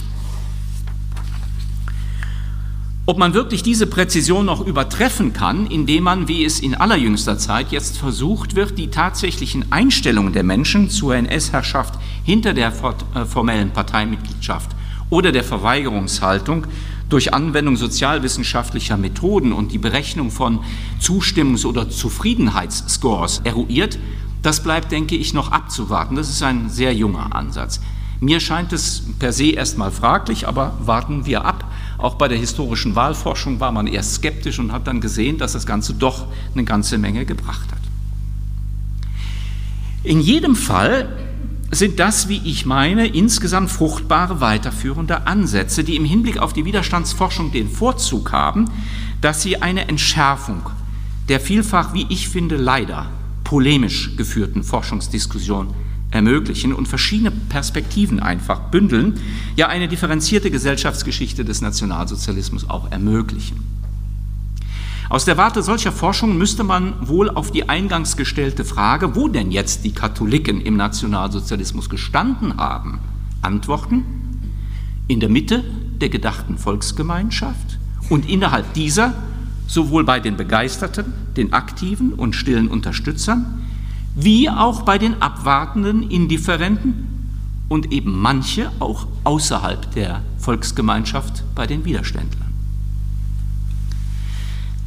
Ob man wirklich diese Präzision noch übertreffen kann, indem man, wie es in allerjüngster Zeit jetzt versucht wird, die tatsächlichen Einstellungen der Menschen zur NS-Herrschaft hinter der äh, formellen Parteimitgliedschaft oder der Verweigerungshaltung durch Anwendung sozialwissenschaftlicher Methoden und die Berechnung von Zustimmungs- oder Zufriedenheitsscores eruiert, Das bleibt, denke ich, noch abzuwarten. Das ist ein sehr junger Ansatz. Mir scheint es per se erstmal fraglich, aber warten wir ab. Auch bei der historischen Wahlforschung war man erst skeptisch und hat dann gesehen, dass das Ganze doch eine ganze Menge gebracht hat. In jedem Fall sind das, wie ich meine, insgesamt fruchtbare weiterführende Ansätze, die im Hinblick auf die Widerstandsforschung den Vorzug haben, dass sie eine Entschärfung der vielfach, wie ich finde, leider polemisch geführten Forschungsdiskussion ermöglichen und verschiedene Perspektiven einfach bündeln, ja eine differenzierte Gesellschaftsgeschichte des Nationalsozialismus auch ermöglichen. Aus der Warte solcher Forschung müsste man wohl auf die eingangs gestellte Frage, wo denn jetzt die Katholiken im Nationalsozialismus gestanden haben, antworten, in der Mitte der gedachten Volksgemeinschaft und innerhalb dieser sowohl bei den Begeisterten, den aktiven und stillen Unterstützern, wie auch bei den abwartenden, indifferenten und eben manche auch außerhalb der Volksgemeinschaft bei den Widerständlern.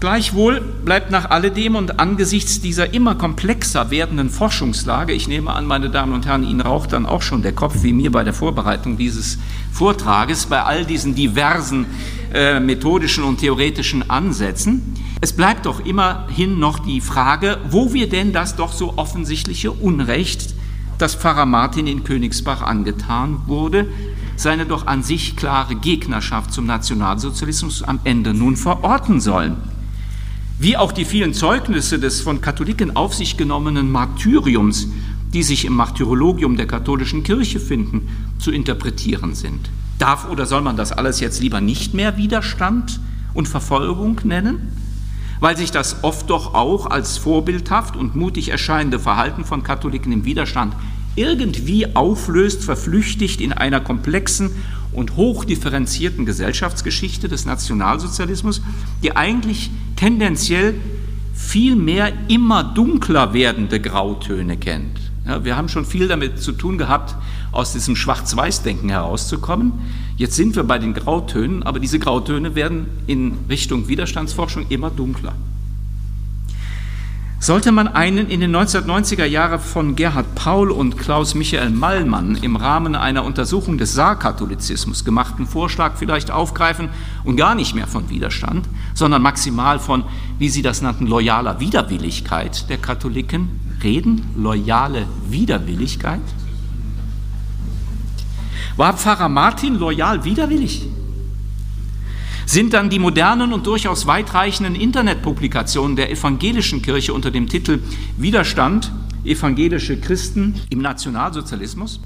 Gleichwohl bleibt nach alledem und angesichts dieser immer komplexer werdenden Forschungslage, ich nehme an, meine Damen und Herren, Ihnen raucht dann auch schon der Kopf, wie mir bei der Vorbereitung dieses Vortrages, bei all diesen diversen äh, methodischen und theoretischen Ansätzen, es bleibt doch immerhin noch die Frage, wo wir denn das doch so offensichtliche Unrecht, das Pfarrer Martin in Königsbach angetan wurde, seine doch an sich klare Gegnerschaft zum Nationalsozialismus am Ende nun verorten sollen wie auch die vielen Zeugnisse des von Katholiken auf sich genommenen Martyriums, die sich im Martyrologium der katholischen Kirche finden, zu interpretieren sind. Darf oder soll man das alles jetzt lieber nicht mehr Widerstand und Verfolgung nennen? Weil sich das oft doch auch als vorbildhaft und mutig erscheinende Verhalten von Katholiken im Widerstand irgendwie auflöst, verflüchtigt in einer komplexen und hochdifferenzierten Gesellschaftsgeschichte des Nationalsozialismus, die eigentlich tendenziell viel mehr immer dunkler werdende Grautöne kennt. Ja, wir haben schon viel damit zu tun gehabt, aus diesem Schwarz-Weiß-Denken herauszukommen. Jetzt sind wir bei den Grautönen, aber diese Grautöne werden in Richtung Widerstandsforschung immer dunkler. Sollte man einen in den 1990er Jahren von Gerhard Paul und Klaus Michael Mallmann im Rahmen einer Untersuchung des Saarkatholizismus gemachten Vorschlag vielleicht aufgreifen und gar nicht mehr von Widerstand, sondern maximal von, wie Sie das nannten, loyaler Widerwilligkeit der Katholiken reden? Loyale Widerwilligkeit? War Pfarrer Martin loyal widerwillig? sind dann die modernen und durchaus weitreichenden Internetpublikationen der evangelischen Kirche unter dem Titel Widerstand evangelische Christen im Nationalsozialismus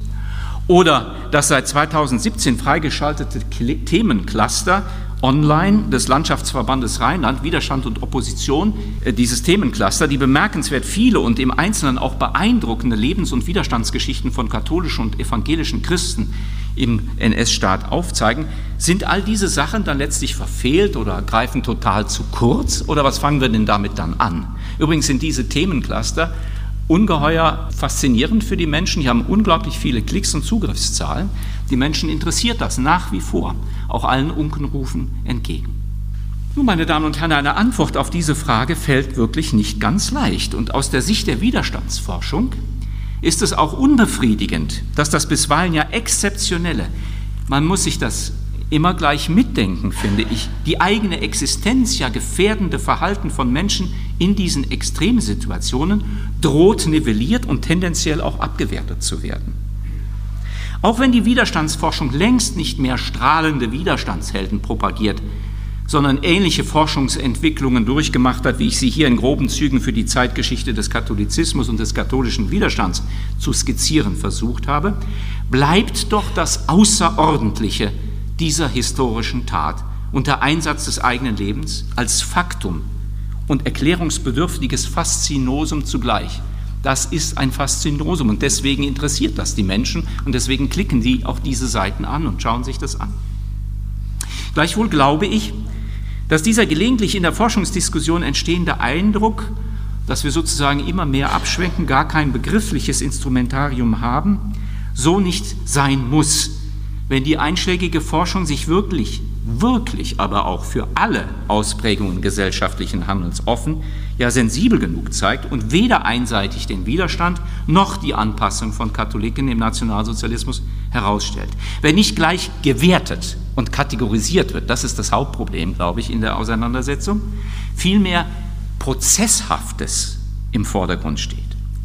oder das seit 2017 freigeschaltete Themencluster online des Landschaftsverbandes Rheinland, Widerstand und Opposition, äh, dieses Themencluster, die bemerkenswert viele und im Einzelnen auch beeindruckende Lebens- und Widerstandsgeschichten von katholischen und evangelischen Christen im NS-Staat aufzeigen, sind all diese Sachen dann letztlich verfehlt oder greifen total zu kurz oder was fangen wir denn damit dann an? Übrigens sind diese Themencluster ungeheuer faszinierend für die Menschen. Die haben unglaublich viele Klicks und Zugriffszahlen. Die Menschen interessiert das nach wie vor, auch allen Unkenrufen entgegen. Nun, meine Damen und Herren, eine Antwort auf diese Frage fällt wirklich nicht ganz leicht. Und aus der Sicht der Widerstandsforschung ist es auch unbefriedigend, dass das bisweilen ja exzeptionelle, man muss sich das immer gleich mitdenken, finde ich, die eigene Existenz ja gefährdende Verhalten von Menschen in diesen Extremsituationen droht nivelliert und tendenziell auch abgewertet zu werden. Auch wenn die Widerstandsforschung längst nicht mehr strahlende Widerstandshelden propagiert, sondern ähnliche Forschungsentwicklungen durchgemacht hat, wie ich sie hier in groben Zügen für die Zeitgeschichte des Katholizismus und des katholischen Widerstands zu skizzieren versucht habe, bleibt doch das Außerordentliche dieser historischen Tat unter Einsatz des eigenen Lebens als Faktum und erklärungsbedürftiges Faszinosum zugleich. Das ist ein Faszinosum und deswegen interessiert das die Menschen und deswegen klicken die auch diese Seiten an und schauen sich das an. Gleichwohl glaube ich, dass dieser gelegentlich in der Forschungsdiskussion entstehende Eindruck, dass wir sozusagen immer mehr abschwenken, gar kein begriffliches Instrumentarium haben, so nicht sein muss, wenn die einschlägige Forschung sich wirklich wirklich aber auch für alle Ausprägungen gesellschaftlichen Handelns offen, ja sensibel genug zeigt und weder einseitig den Widerstand noch die Anpassung von Katholiken im Nationalsozialismus herausstellt. Wenn nicht gleich gewertet und kategorisiert wird, das ist das Hauptproblem, glaube ich, in der Auseinandersetzung, vielmehr Prozesshaftes im Vordergrund steht.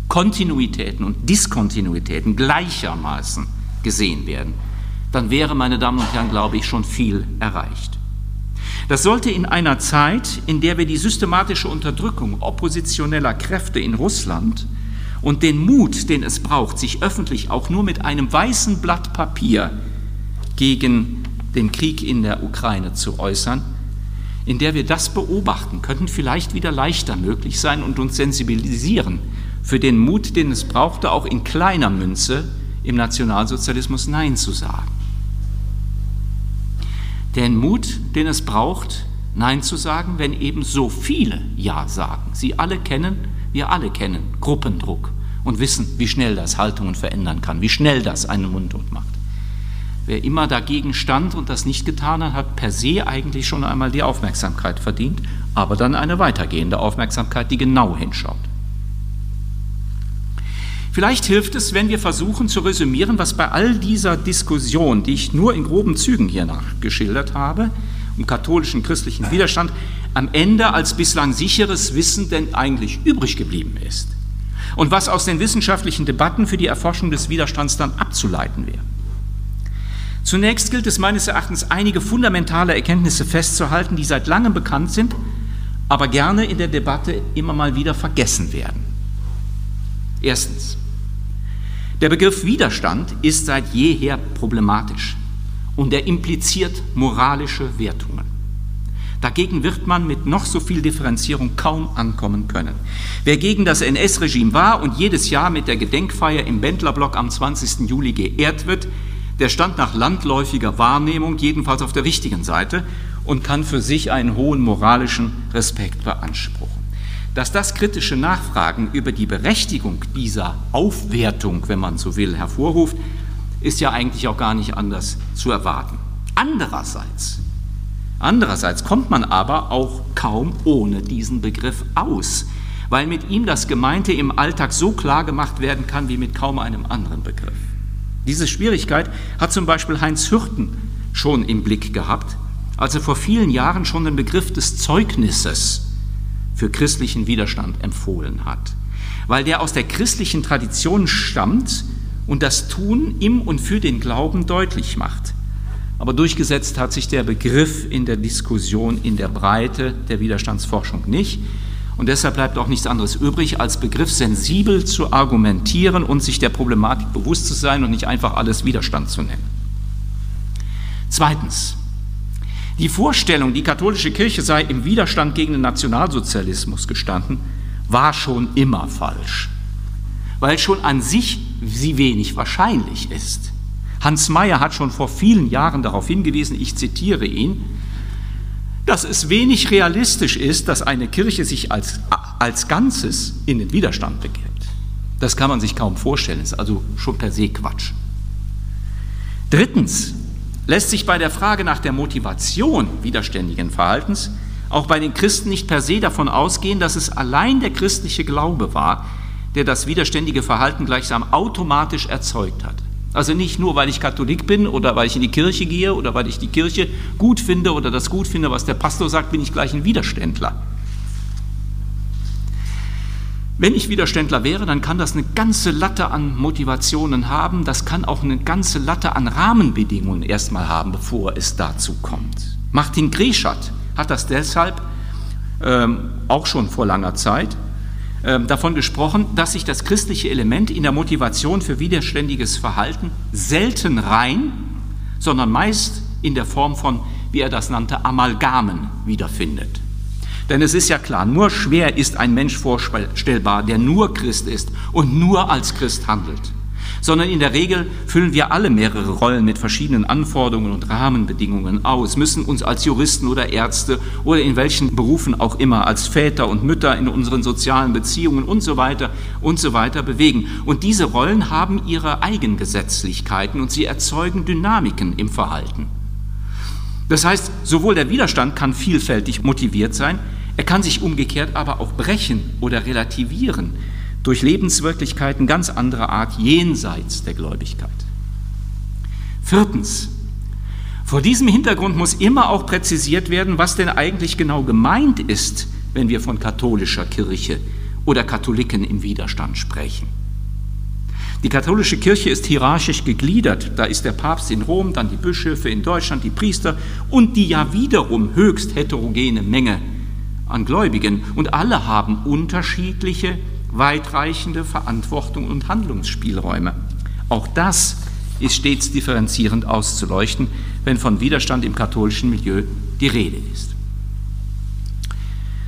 Kontinuitäten und Diskontinuitäten gleichermaßen gesehen werden, dann wäre, meine Damen und Herren, glaube ich, schon viel erreicht. Das sollte in einer Zeit, in der wir die systematische Unterdrückung oppositioneller Kräfte in Russland und den Mut, den es braucht, sich öffentlich auch nur mit einem weißen Blatt Papier gegen den Krieg in der Ukraine zu äußern, in der wir das beobachten, könnten vielleicht wieder leichter möglich sein und uns sensibilisieren für den Mut, den es brauchte, auch in kleiner Münze im Nationalsozialismus Nein zu sagen. Den Mut, den es braucht, Nein zu sagen, wenn eben so viele Ja sagen. Sie alle kennen, wir alle kennen Gruppendruck und wissen, wie schnell das Haltungen verändern kann, wie schnell das einen Mundtot macht. Wer immer dagegen stand und das nicht getan hat, hat per se eigentlich schon einmal die Aufmerksamkeit verdient, aber dann eine weitergehende Aufmerksamkeit, die genau hinschaut. Vielleicht hilft es, wenn wir versuchen zu resümieren, was bei all dieser Diskussion, die ich nur in groben Zügen hier nachgeschildert habe, um katholischen christlichen Widerstand, am Ende als bislang sicheres Wissen denn eigentlich übrig geblieben ist und was aus den wissenschaftlichen Debatten für die Erforschung des Widerstands dann abzuleiten wäre. Zunächst gilt es meines Erachtens, einige fundamentale Erkenntnisse festzuhalten, die seit langem bekannt sind, aber gerne in der Debatte immer mal wieder vergessen werden. Erstens. Der Begriff Widerstand ist seit jeher problematisch und er impliziert moralische Wertungen. Dagegen wird man mit noch so viel Differenzierung kaum ankommen können. Wer gegen das NS-Regime war und jedes Jahr mit der Gedenkfeier im Bendlerblock am 20. Juli geehrt wird, der stand nach landläufiger Wahrnehmung jedenfalls auf der richtigen Seite und kann für sich einen hohen moralischen Respekt beanspruchen. Dass das kritische Nachfragen über die Berechtigung dieser Aufwertung, wenn man so will, hervorruft, ist ja eigentlich auch gar nicht anders zu erwarten. Andererseits, andererseits kommt man aber auch kaum ohne diesen Begriff aus, weil mit ihm das Gemeinte im Alltag so klar gemacht werden kann wie mit kaum einem anderen Begriff. Diese Schwierigkeit hat zum Beispiel Heinz Hürten schon im Blick gehabt, als er vor vielen Jahren schon den Begriff des Zeugnisses für christlichen Widerstand empfohlen hat, weil der aus der christlichen Tradition stammt und das Tun im und für den Glauben deutlich macht. Aber durchgesetzt hat sich der Begriff in der Diskussion in der Breite der Widerstandsforschung nicht. Und deshalb bleibt auch nichts anderes übrig, als begriffssensibel zu argumentieren und sich der Problematik bewusst zu sein und nicht einfach alles Widerstand zu nennen. Zweitens, die Vorstellung, die katholische Kirche sei im Widerstand gegen den Nationalsozialismus gestanden, war schon immer falsch, weil schon an sich sie wenig wahrscheinlich ist. Hans Mayer hat schon vor vielen Jahren darauf hingewiesen, ich zitiere ihn, dass es wenig realistisch ist, dass eine Kirche sich als, als Ganzes in den Widerstand begibt. Das kann man sich kaum vorstellen, ist also schon per se Quatsch. Drittens lässt sich bei der Frage nach der Motivation widerständigen Verhaltens auch bei den Christen nicht per se davon ausgehen, dass es allein der christliche Glaube war, der das widerständige Verhalten gleichsam automatisch erzeugt hat. Also nicht nur, weil ich Katholik bin oder weil ich in die Kirche gehe oder weil ich die Kirche gut finde oder das gut finde, was der Pastor sagt, bin ich gleich ein Widerständler. Wenn ich Widerständler wäre, dann kann das eine ganze Latte an Motivationen haben, das kann auch eine ganze Latte an Rahmenbedingungen erstmal haben, bevor es dazu kommt. Martin Greschat hat das deshalb ähm, auch schon vor langer Zeit ähm, davon gesprochen, dass sich das christliche Element in der Motivation für widerständiges Verhalten selten rein, sondern meist in der Form von, wie er das nannte, Amalgamen wiederfindet. Denn es ist ja klar, nur schwer ist ein Mensch vorstellbar, der nur Christ ist und nur als Christ handelt sondern in der Regel füllen wir alle mehrere Rollen mit verschiedenen Anforderungen und Rahmenbedingungen aus, müssen uns als Juristen oder Ärzte oder in welchen Berufen auch immer, als Väter und Mütter in unseren sozialen Beziehungen und so weiter und so weiter bewegen. Und diese Rollen haben ihre Eigengesetzlichkeiten und sie erzeugen Dynamiken im Verhalten. Das heißt, sowohl der Widerstand kann vielfältig motiviert sein, er kann sich umgekehrt aber auch brechen oder relativieren durch Lebenswirklichkeiten ganz anderer Art jenseits der Gläubigkeit. Viertens, vor diesem Hintergrund muss immer auch präzisiert werden, was denn eigentlich genau gemeint ist, wenn wir von katholischer Kirche oder Katholiken im Widerstand sprechen. Die katholische Kirche ist hierarchisch gegliedert. Da ist der Papst in Rom, dann die Bischöfe in Deutschland, die Priester und die ja wiederum höchst heterogene Menge an Gläubigen. Und alle haben unterschiedliche, weitreichende Verantwortung und Handlungsspielräume. Auch das ist stets differenzierend auszuleuchten, wenn von Widerstand im katholischen Milieu die Rede ist.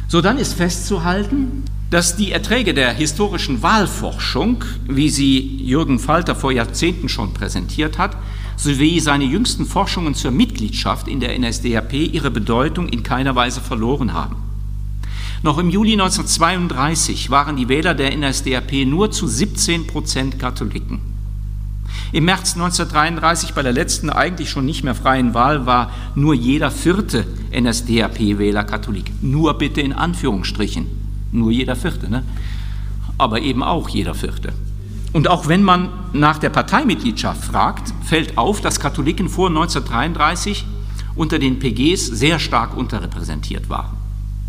So dann ist festzuhalten, dass die Erträge der historischen Wahlforschung, wie sie Jürgen Falter vor Jahrzehnten schon präsentiert hat, sowie seine jüngsten Forschungen zur Mitgliedschaft in der NSDAP ihre Bedeutung in keiner Weise verloren haben. Noch im Juli 1932 waren die Wähler der NSDAP nur zu 17 Prozent Katholiken. Im März 1933 bei der letzten eigentlich schon nicht mehr freien Wahl war nur jeder vierte NSDAP-Wähler Katholik. Nur bitte in Anführungsstrichen. Nur jeder vierte, ne? aber eben auch jeder vierte. Und auch wenn man nach der Parteimitgliedschaft fragt, fällt auf, dass Katholiken vor 1933 unter den PGs sehr stark unterrepräsentiert waren.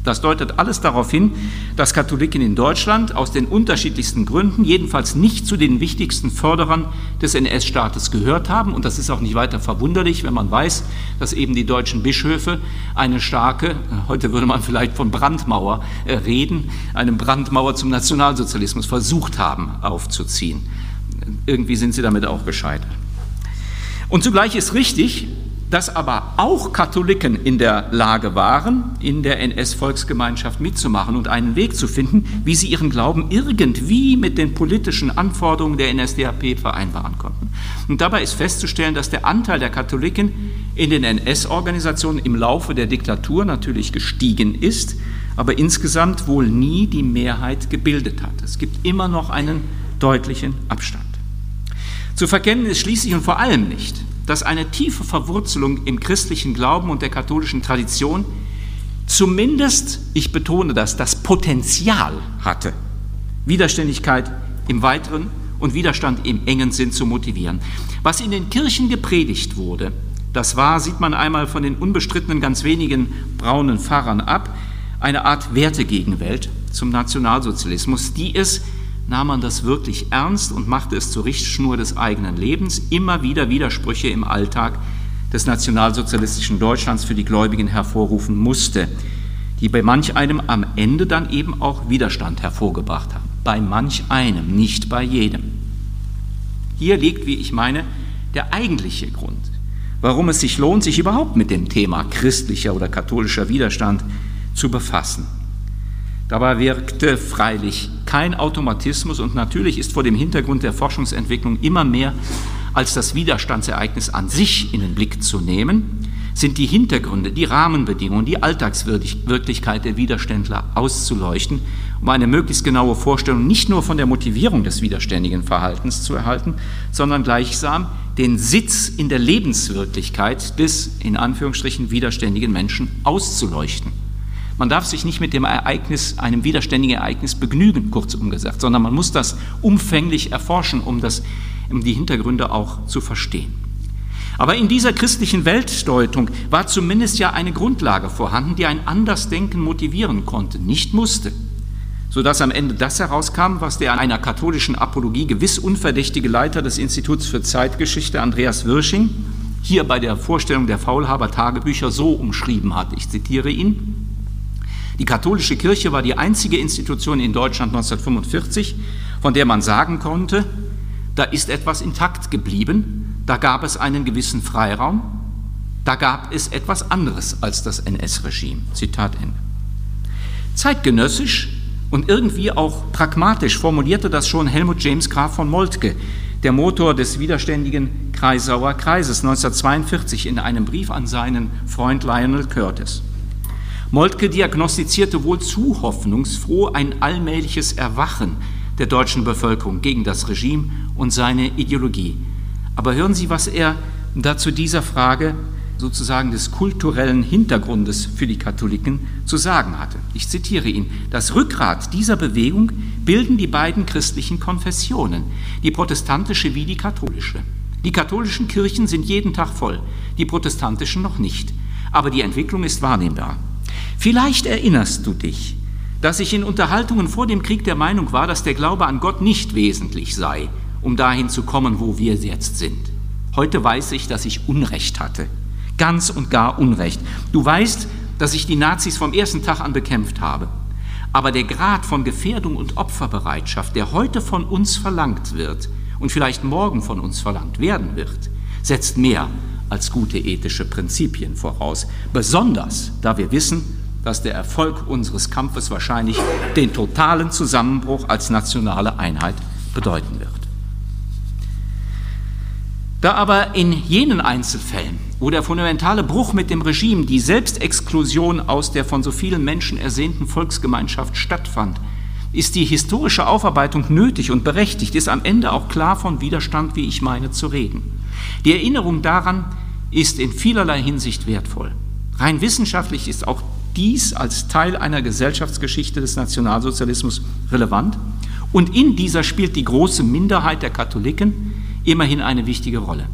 Das deutet alles darauf hin, dass Katholiken in Deutschland aus den unterschiedlichsten Gründen jedenfalls nicht zu den wichtigsten Förderern des NS-Staates gehört haben. Und das ist auch nicht weiter verwunderlich, wenn man weiß, dass eben die deutschen Bischöfe eine starke, heute würde man vielleicht von Brandmauer äh, reden, eine Brandmauer zum Nationalsozialismus versucht haben aufzuziehen. Irgendwie sind sie damit auch gescheitert. Und zugleich ist richtig, dass aber auch Katholiken in der Lage waren, in der NS-Volksgemeinschaft mitzumachen und einen Weg zu finden, wie sie ihren Glauben irgendwie mit den politischen Anforderungen der NSDAP vereinbaren konnten. Und dabei ist festzustellen, dass der Anteil der Katholiken in den NS-Organisationen im Laufe der Diktatur natürlich gestiegen ist, aber insgesamt wohl nie die Mehrheit gebildet hat. Es gibt immer noch einen deutlichen Abstand. Zu verkennen ist schließlich und vor allem nicht, dass eine tiefe Verwurzelung im christlichen Glauben und der katholischen Tradition zumindest, ich betone das, das Potenzial hatte, Widerständigkeit im weiteren und Widerstand im engen Sinn zu motivieren. Was in den Kirchen gepredigt wurde, das war, sieht man einmal von den unbestrittenen ganz wenigen braunen Pfarrern ab, eine Art Wertegegenwelt zum Nationalsozialismus, die es nahm man das wirklich ernst und machte es zur Richtschnur des eigenen Lebens, immer wieder Widersprüche im Alltag des nationalsozialistischen Deutschlands für die Gläubigen hervorrufen musste, die bei manch einem am Ende dann eben auch Widerstand hervorgebracht haben. Bei manch einem, nicht bei jedem. Hier liegt, wie ich meine, der eigentliche Grund, warum es sich lohnt, sich überhaupt mit dem Thema christlicher oder katholischer Widerstand zu befassen. Dabei wirkte freilich kein Automatismus und natürlich ist vor dem Hintergrund der Forschungsentwicklung immer mehr als das Widerstandsereignis an sich in den Blick zu nehmen, sind die Hintergründe, die Rahmenbedingungen, die Alltagswirklichkeit der Widerständler auszuleuchten, um eine möglichst genaue Vorstellung nicht nur von der Motivierung des widerständigen Verhaltens zu erhalten, sondern gleichsam den Sitz in der Lebenswirklichkeit des in Anführungsstrichen widerständigen Menschen auszuleuchten. Man darf sich nicht mit dem Ereignis, einem widerständigen Ereignis begnügen, kurzum gesagt, sondern man muss das umfänglich erforschen, um, das, um die Hintergründe auch zu verstehen. Aber in dieser christlichen Weltdeutung war zumindest ja eine Grundlage vorhanden, die ein Andersdenken motivieren konnte, nicht musste, sodass am Ende das herauskam, was der einer katholischen Apologie gewiss unverdächtige Leiter des Instituts für Zeitgeschichte, Andreas Wirsching, hier bei der Vorstellung der Faulhaber-Tagebücher so umschrieben hat. Ich zitiere ihn. Die katholische Kirche war die einzige Institution in Deutschland 1945, von der man sagen konnte, da ist etwas intakt geblieben, da gab es einen gewissen Freiraum, da gab es etwas anderes als das NS-Regime. Zitat Ende. Zeitgenössisch und irgendwie auch pragmatisch formulierte das schon Helmut James Graf von Moltke, der Motor des widerständigen Kreisauer Kreises 1942 in einem Brief an seinen Freund Lionel Curtis. Moltke diagnostizierte wohl zu hoffnungsfroh ein allmähliches Erwachen der deutschen Bevölkerung gegen das Regime und seine Ideologie. Aber hören Sie, was er dazu dieser Frage sozusagen des kulturellen Hintergrundes für die Katholiken zu sagen hatte. Ich zitiere ihn. Das Rückgrat dieser Bewegung bilden die beiden christlichen Konfessionen, die protestantische wie die katholische. Die katholischen Kirchen sind jeden Tag voll, die protestantischen noch nicht. Aber die Entwicklung ist wahrnehmbar. Vielleicht erinnerst du dich, dass ich in Unterhaltungen vor dem Krieg der Meinung war, dass der Glaube an Gott nicht wesentlich sei, um dahin zu kommen, wo wir jetzt sind. Heute weiß ich, dass ich Unrecht hatte. Ganz und gar Unrecht. Du weißt, dass ich die Nazis vom ersten Tag an bekämpft habe. Aber der Grad von Gefährdung und Opferbereitschaft, der heute von uns verlangt wird und vielleicht morgen von uns verlangt werden wird, setzt mehr als gute ethische Prinzipien voraus. Besonders, da wir wissen, dass der Erfolg unseres Kampfes wahrscheinlich den totalen Zusammenbruch als nationale Einheit bedeuten wird. Da aber in jenen Einzelfällen, wo der fundamentale Bruch mit dem Regime, die Selbstexklusion aus der von so vielen Menschen ersehnten Volksgemeinschaft stattfand, ist die historische Aufarbeitung nötig und berechtigt, ist am Ende auch klar von Widerstand, wie ich meine, zu reden. Die Erinnerung daran ist in vielerlei Hinsicht wertvoll. Rein wissenschaftlich ist auch dies als Teil einer Gesellschaftsgeschichte des Nationalsozialismus relevant und in dieser spielt die große Minderheit der Katholiken, immerhin eine wichtige Rolle.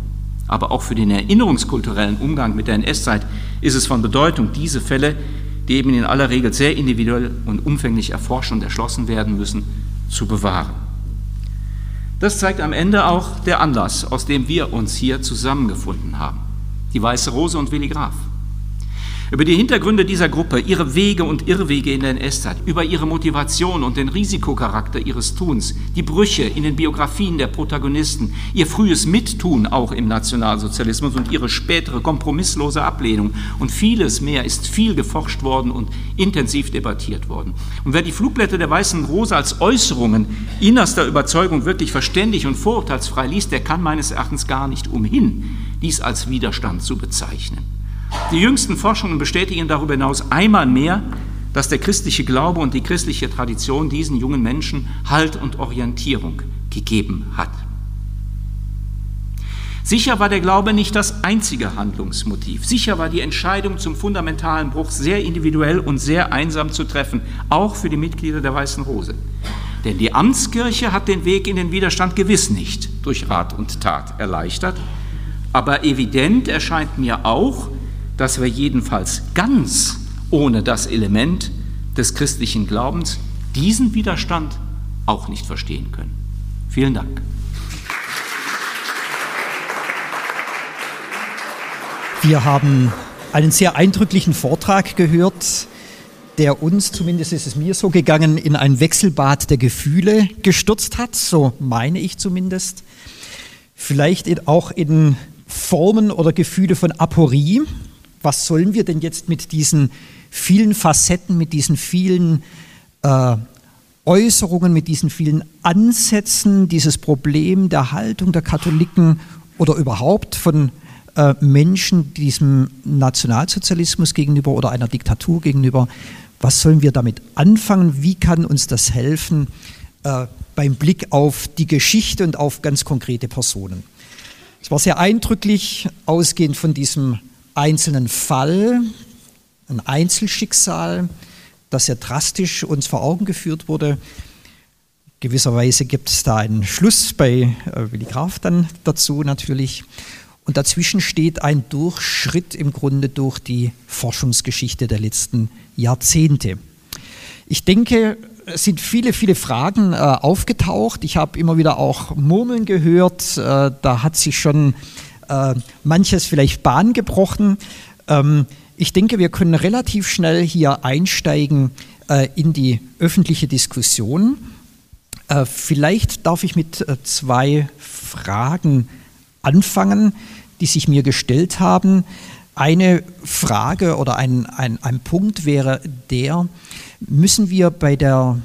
Aber auch für den erinnerungskulturellen Umgang mit der NS-Zeit ist es von Bedeutung, diese Fälle, die eben in aller Regel sehr individuell und umfänglich erforscht und erschlossen werden müssen, zu bewahren. Das zeigt am Ende auch der Anlass, aus dem wir uns hier zusammengefunden haben. Die Weiße Rose und Willi Graf. Über die Hintergründe dieser Gruppe, ihre Wege und Irrwege in der NS-Zeit, über ihre Motivation und den Risikocharakter ihres Tuns, die Brüche in den Biografien der Protagonisten, ihr frühes Mittun auch im Nationalsozialismus und ihre spätere kompromisslose Ablehnung und vieles mehr ist viel geforscht worden und intensiv debattiert worden. Und wer die Flugblätter der Weißen Rose als Äußerungen innerster Überzeugung wirklich verständig und vorurteilsfrei liest, der kann meines Erachtens gar nicht umhin, dies als Widerstand zu bezeichnen. Die jüngsten Forschungen bestätigen darüber hinaus einmal mehr, dass der christliche Glaube und die christliche Tradition diesen jungen Menschen Halt und Orientierung gegeben hat. Sicher war der Glaube nicht das einzige Handlungsmotiv. Sicher war die Entscheidung zum fundamentalen Bruch sehr individuell und sehr einsam zu treffen, auch für die Mitglieder der Weißen Rose. Denn die Amtskirche hat den Weg in den Widerstand gewiss nicht durch Rat und Tat erleichtert. Aber evident erscheint mir auch, dass wir jedenfalls ganz ohne das Element des christlichen Glaubens diesen Widerstand auch nicht verstehen können. Vielen Dank. Wir haben einen sehr eindrücklichen Vortrag gehört, der uns, zumindest ist es mir so gegangen, in ein Wechselbad der Gefühle gestürzt hat, so meine ich zumindest. Vielleicht auch in Formen oder Gefühle von Aporie, was sollen wir denn jetzt mit diesen vielen Facetten, mit diesen vielen äh, Äußerungen, mit diesen vielen Ansätzen, dieses Problem der Haltung der Katholiken oder überhaupt von äh, Menschen diesem Nationalsozialismus gegenüber oder einer Diktatur gegenüber, was sollen wir damit anfangen? Wie kann uns das helfen äh, beim Blick auf die Geschichte und auf ganz konkrete Personen? Es war sehr eindrücklich, ausgehend von diesem einzelnen Fall, ein Einzelschicksal, das sehr drastisch uns vor Augen geführt wurde. Gewisserweise gibt es da einen Schluss bei äh, Willi Graf dann dazu natürlich. Und dazwischen steht ein Durchschritt im Grunde durch die Forschungsgeschichte der letzten Jahrzehnte. Ich denke, es sind viele, viele Fragen äh, aufgetaucht. Ich habe immer wieder auch Murmeln gehört. Äh, da hat sich schon äh, manches vielleicht Bahn gebrochen. Ähm, ich denke, wir können relativ schnell hier einsteigen äh, in die öffentliche Diskussion. Äh, vielleicht darf ich mit äh, zwei Fragen anfangen, die sich mir gestellt haben. Eine Frage oder ein, ein, ein Punkt wäre der, müssen wir bei der,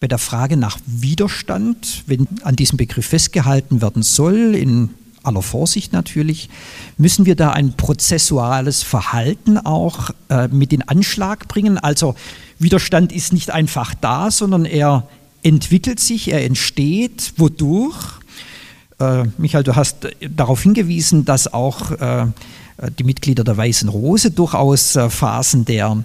bei der Frage nach Widerstand, wenn an diesem Begriff festgehalten werden soll, in aller Vorsicht natürlich, müssen wir da ein prozessuales Verhalten auch äh, mit in Anschlag bringen. Also Widerstand ist nicht einfach da, sondern er entwickelt sich, er entsteht. Wodurch? Äh, Michael, du hast darauf hingewiesen, dass auch äh, die Mitglieder der Weißen Rose durchaus äh, Phasen der,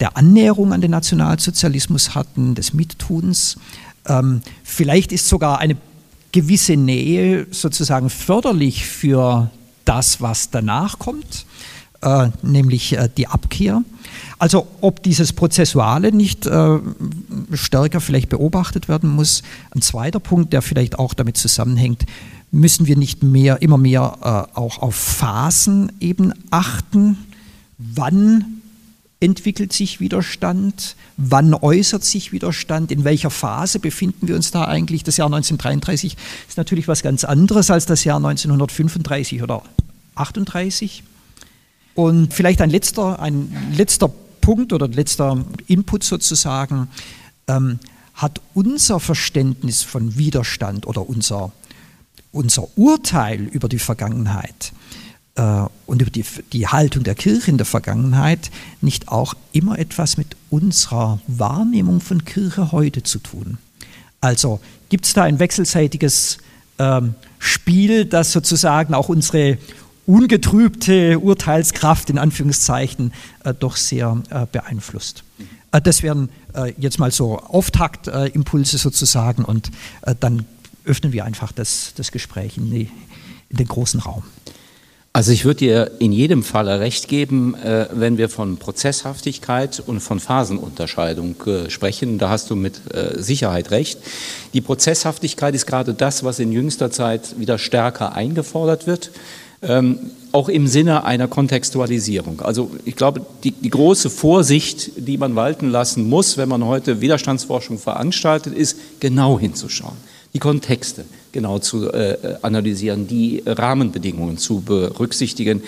der Annäherung an den Nationalsozialismus hatten, des Mittuns. Ähm, vielleicht ist sogar eine gewisse Nähe sozusagen förderlich für das, was danach kommt, äh, nämlich äh, die Abkehr. Also ob dieses Prozessuale nicht äh, stärker vielleicht beobachtet werden muss. Ein zweiter Punkt, der vielleicht auch damit zusammenhängt, müssen wir nicht mehr, immer mehr äh, auch auf Phasen eben achten. Wann entwickelt sich Widerstand? Wann äußert sich Widerstand? In welcher Phase befinden wir uns da eigentlich? Das Jahr 1933 ist natürlich was ganz anderes als das Jahr 1935 oder 38. Und vielleicht ein letzter, ein letzter Punkt oder letzter Input sozusagen. Ähm, hat unser Verständnis von Widerstand oder unser, unser Urteil über die Vergangenheit äh, und über die, die Haltung der Kirche in der Vergangenheit nicht auch immer etwas mit unserer Wahrnehmung von Kirche heute zu tun? Also gibt es da ein wechselseitiges ähm, Spiel, das sozusagen auch unsere ungetrübte Urteilskraft in Anführungszeichen äh, doch sehr äh, beeinflusst. Äh, das wären äh, jetzt mal so Auftaktimpulse sozusagen und äh, dann öffnen wir einfach das, das Gespräch in, die, in den großen Raum. Also ich würde dir in jedem Falle recht geben, äh, wenn wir von Prozesshaftigkeit und von Phasenunterscheidung äh, sprechen. Da hast du mit äh, Sicherheit recht. Die Prozesshaftigkeit ist gerade das, was in jüngster Zeit wieder stärker eingefordert wird. Ähm, auch im Sinne einer Kontextualisierung. Also ich glaube, die, die, große Vorsicht, die man walten lassen muss, wenn man heute Widerstandsforschung veranstaltet, ist genau hinzuschauen die Kontexte genau zu äh, analysieren, die Rahmenbedingungen zu berücksichtigen,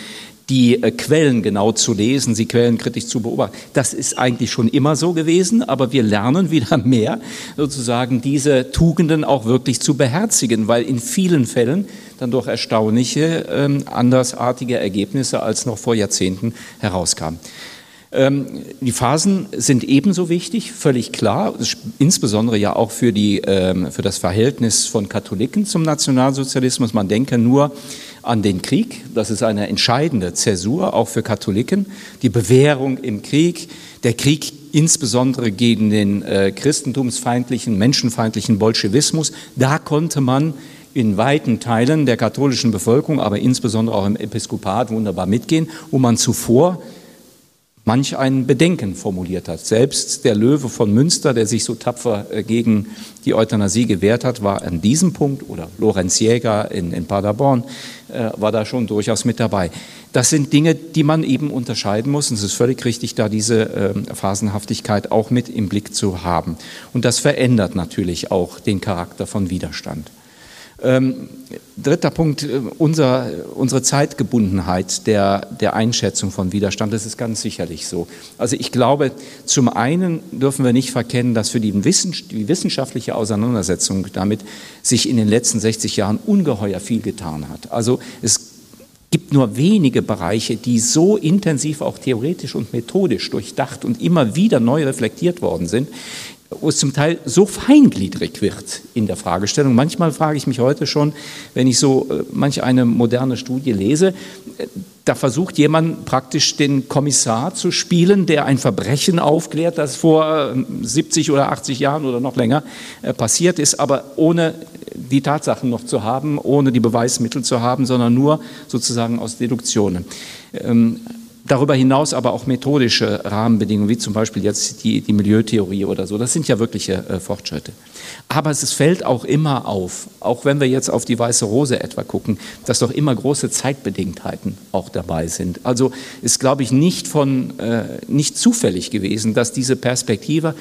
die äh, Quellen genau zu lesen, sie quellenkritisch zu beobachten. Das ist eigentlich schon immer so gewesen, aber wir lernen wieder mehr, sozusagen diese Tugenden auch wirklich zu beherzigen, weil in vielen Fällen dann doch erstaunliche, ähm, andersartige Ergebnisse als noch vor Jahrzehnten herauskamen. Ähm, die Phasen sind ebenso wichtig, völlig klar, insbesondere ja auch für, die, ähm, für das Verhältnis von Katholiken zum Nationalsozialismus. Man denke nur an den Krieg, das ist eine entscheidende Zäsur, auch für Katholiken. Die Bewährung im Krieg, der Krieg insbesondere gegen den äh, christentumsfeindlichen, menschenfeindlichen Bolschewismus, da konnte man in weiten Teilen der katholischen Bevölkerung, aber insbesondere auch im Episkopat wunderbar mitgehen, wo man zuvor manch ein Bedenken formuliert hat. Selbst der Löwe von Münster, der sich so tapfer äh, gegen die Euthanasie gewehrt hat, war an diesem Punkt, oder Lorenz Jäger in, in Paderborn, äh, war da schon durchaus mit dabei. Das sind Dinge, die man eben unterscheiden muss. Und es ist völlig richtig, da diese äh, Phasenhaftigkeit auch mit im Blick zu haben. Und das verändert natürlich auch den Charakter von Widerstand. Ähm, dritter Punkt, äh, unser, unsere Zeitgebundenheit der, der Einschätzung von Widerstand, das ist ganz sicherlich so. Also ich glaube, zum einen dürfen wir nicht verkennen, dass für die, Wissen, die wissenschaftliche Auseinandersetzung damit sich in den letzten 60 Jahren ungeheuer viel getan hat. Also es gibt nur wenige Bereiche, die so intensiv auch theoretisch und methodisch durchdacht und immer wieder neu reflektiert worden sind, wo es zum Teil so feingliedrig wird in der Fragestellung. Manchmal frage ich mich heute schon, wenn ich so äh, manch eine moderne Studie lese, äh, da versucht jemand praktisch den Kommissar zu spielen, der ein Verbrechen aufklärt, das vor 70 ähm, oder 80 Jahren oder noch länger äh, passiert ist, aber ohne die Tatsachen noch zu haben, ohne die Beweismittel zu haben, sondern nur sozusagen aus Deduktionen. Darüber hinaus aber auch methodische Rahmenbedingungen, wie zum Beispiel jetzt die, die Milieutheorie oder so. Das sind ja wirkliche äh, Fortschritte. Aber es fällt auch immer auf, auch wenn wir jetzt auf die Weiße Rose etwa gucken, dass doch immer große Zeitbedingtheiten auch dabei sind. Also ist, glaube ich, nicht, von, äh, nicht zufällig gewesen, dass diese Perspektive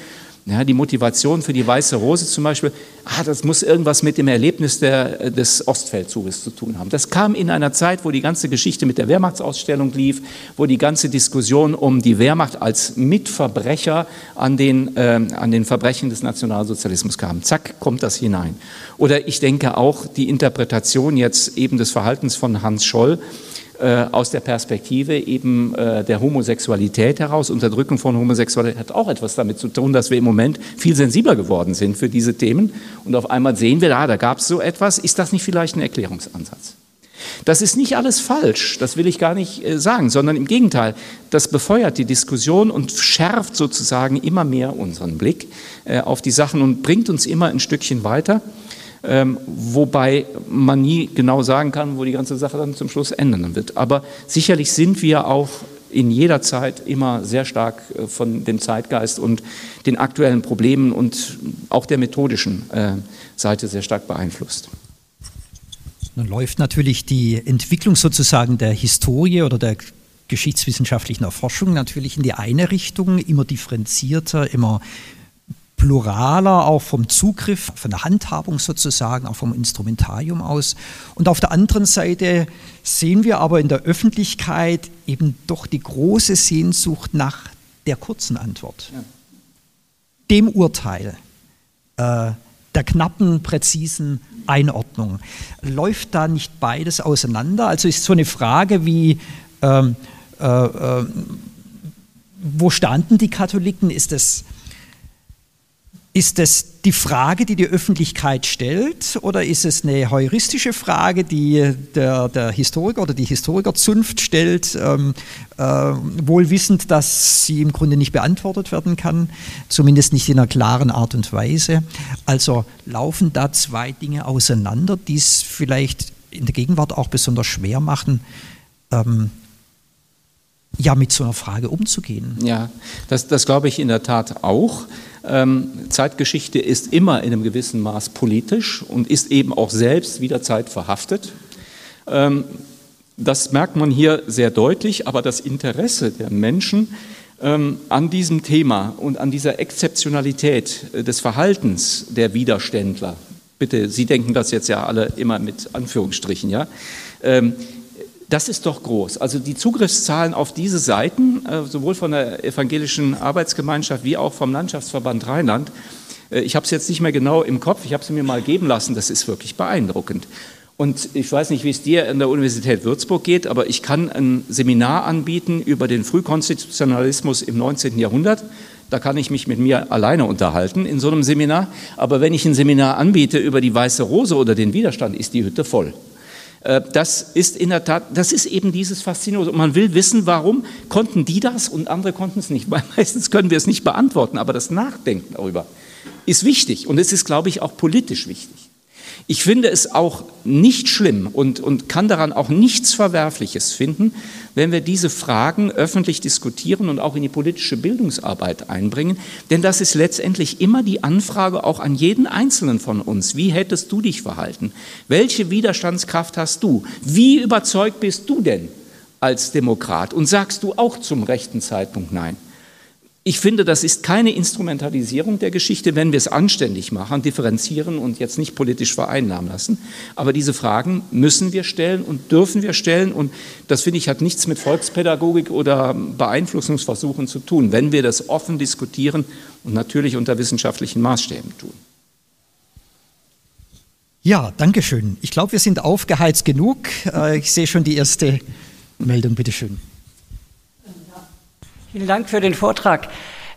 ja, die Motivation für die Weiße Rose zum Beispiel, ah, das muss irgendwas mit dem Erlebnis der, des Ostfeldzuges zu tun haben. Das kam in einer Zeit, wo die ganze Geschichte mit der Wehrmachtsausstellung lief, wo die ganze Diskussion um die Wehrmacht als Mitverbrecher an den, äh, an den Verbrechen des Nationalsozialismus kam. Zack, kommt das hinein. Oder ich denke auch die Interpretation jetzt eben des Verhaltens von Hans Scholl, äh, aus der Perspektive eben äh, der Homosexualität heraus. Unterdrückung von Homosexualität hat auch etwas damit zu tun, dass wir im Moment viel sensibler geworden sind für diese Themen. Und auf einmal sehen wir, ah, da gab es so etwas. Ist das nicht vielleicht ein Erklärungsansatz? Das ist nicht alles falsch, das will ich gar nicht äh, sagen, sondern im Gegenteil, das befeuert die Diskussion und schärft sozusagen immer mehr unseren Blick äh, auf die Sachen und bringt uns immer ein Stückchen weiter. Ähm, wobei man nie genau sagen kann, wo die ganze Sache dann zum Schluss enden wird. Aber sicherlich sind wir auch in jeder Zeit immer sehr stark äh, von dem Zeitgeist und den aktuellen Problemen und auch der methodischen äh, Seite sehr stark beeinflusst. Nun läuft natürlich die Entwicklung sozusagen der Historie oder der geschichtswissenschaftlichen Erforschung natürlich in die eine Richtung, immer differenzierter, immer pluraler, auch vom Zugriff, von der Handhabung sozusagen, auch vom Instrumentarium aus. Und auf der anderen Seite sehen wir aber in der Öffentlichkeit eben doch die große Sehnsucht nach der kurzen Antwort, ja. dem Urteil, äh, der knappen, präzisen Einordnung. Läuft da nicht beides auseinander? Also ist so eine Frage wie, ähm, äh, äh, wo standen die Katholiken? Ist es ist es die Frage, die die Öffentlichkeit stellt, oder ist es eine heuristische Frage, die der, der Historiker oder die Historikerzunft stellt, ähm, äh, wohl wissend, dass sie im Grunde nicht beantwortet werden kann, zumindest nicht in einer klaren Art und Weise? Also laufen da zwei Dinge auseinander, die es vielleicht in der Gegenwart auch besonders schwer machen, ähm, ja, mit so einer Frage umzugehen. Ja, das, das glaube ich in der Tat auch. Ähm, Zeitgeschichte ist immer in einem gewissen Maß politisch und ist eben auch selbst wieder zeitverhaftet. Ähm, das merkt man hier sehr deutlich, aber das Interesse der Menschen ähm, an diesem Thema und an dieser Exzeptionalität äh, des Verhaltens der Widerständler, bitte, Sie denken das jetzt ja alle immer mit Anführungsstrichen, ja, das ist doch groß. Also die Zugriffszahlen auf diese Seiten, äh, sowohl von der evangelischen Arbeitsgemeinschaft wie auch vom Landschaftsverband Rheinland, äh, ich habe es jetzt nicht mehr genau im Kopf, ich habe es mir mal geben lassen, das ist wirklich beeindruckend. Und ich weiß nicht, wie es dir an der Universität Würzburg geht, aber ich kann ein Seminar anbieten über den Frühkonstitutionalismus im 19. Jahrhundert. Da kann ich mich mit mir alleine unterhalten in so einem Seminar. Aber wenn ich ein Seminar anbiete über die Weiße Rose oder den Widerstand, ist die Hütte voll. Äh, das ist in der Tat, das ist eben dieses Faszinosum. Man will wissen, warum konnten die das und andere konnten es nicht. Weil meistens können wir es nicht beantworten, aber das Nachdenken darüber ist wichtig und es ist, glaube ich, auch politisch wichtig. Ich finde es auch nicht schlimm und, und kann daran auch nichts Verwerfliches finden, wenn wir diese Fragen öffentlich diskutieren und auch in die politische Bildungsarbeit einbringen. Denn das ist letztendlich immer die Anfrage auch an jeden Einzelnen von uns. Wie hättest du dich verhalten? Welche Widerstandskraft hast du? Wie überzeugt bist du denn als Demokrat? Und sagst du auch zum rechten Zeitpunkt Nein? Ich finde, das ist keine Instrumentalisierung der Geschichte, wenn wir es anständig machen, differenzieren und jetzt nicht politisch vereinnahmen lassen. Aber diese Fragen müssen wir stellen und dürfen wir stellen. Und das finde ich hat nichts mit Volkspädagogik oder Beeinflussungsversuchen zu tun, wenn wir das offen diskutieren und natürlich unter wissenschaftlichen Maßstäben tun. Ja, danke schön. Ich glaube, wir sind aufgeheizt genug. Äh, ich sehe schon die erste Meldung. Bitte schön. Vielen Dank für den Vortrag.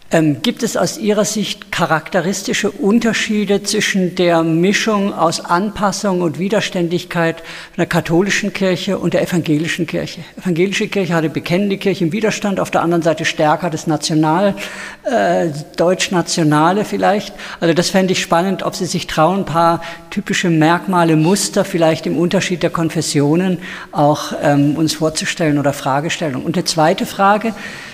Ähm, gibt es aus Ihrer Sicht charakteristische Unterschiede zwischen der Mischung aus Anpassung und Widerständigkeit der katholischen Kirche und der evangelischen Kirche? Evangelische Kirche hatte bekennende Kirche im Widerstand, auf der anderen Seite stärker das National, äh, Deutsch-Nationale vielleicht. Also das fände ich spannend, ob Sie sich trauen, ein paar typische Merkmale, Muster vielleicht im Unterschied der Konfessionen auch ähm, uns vorzustellen oder Fragestellungen. Und eine zweite Frage,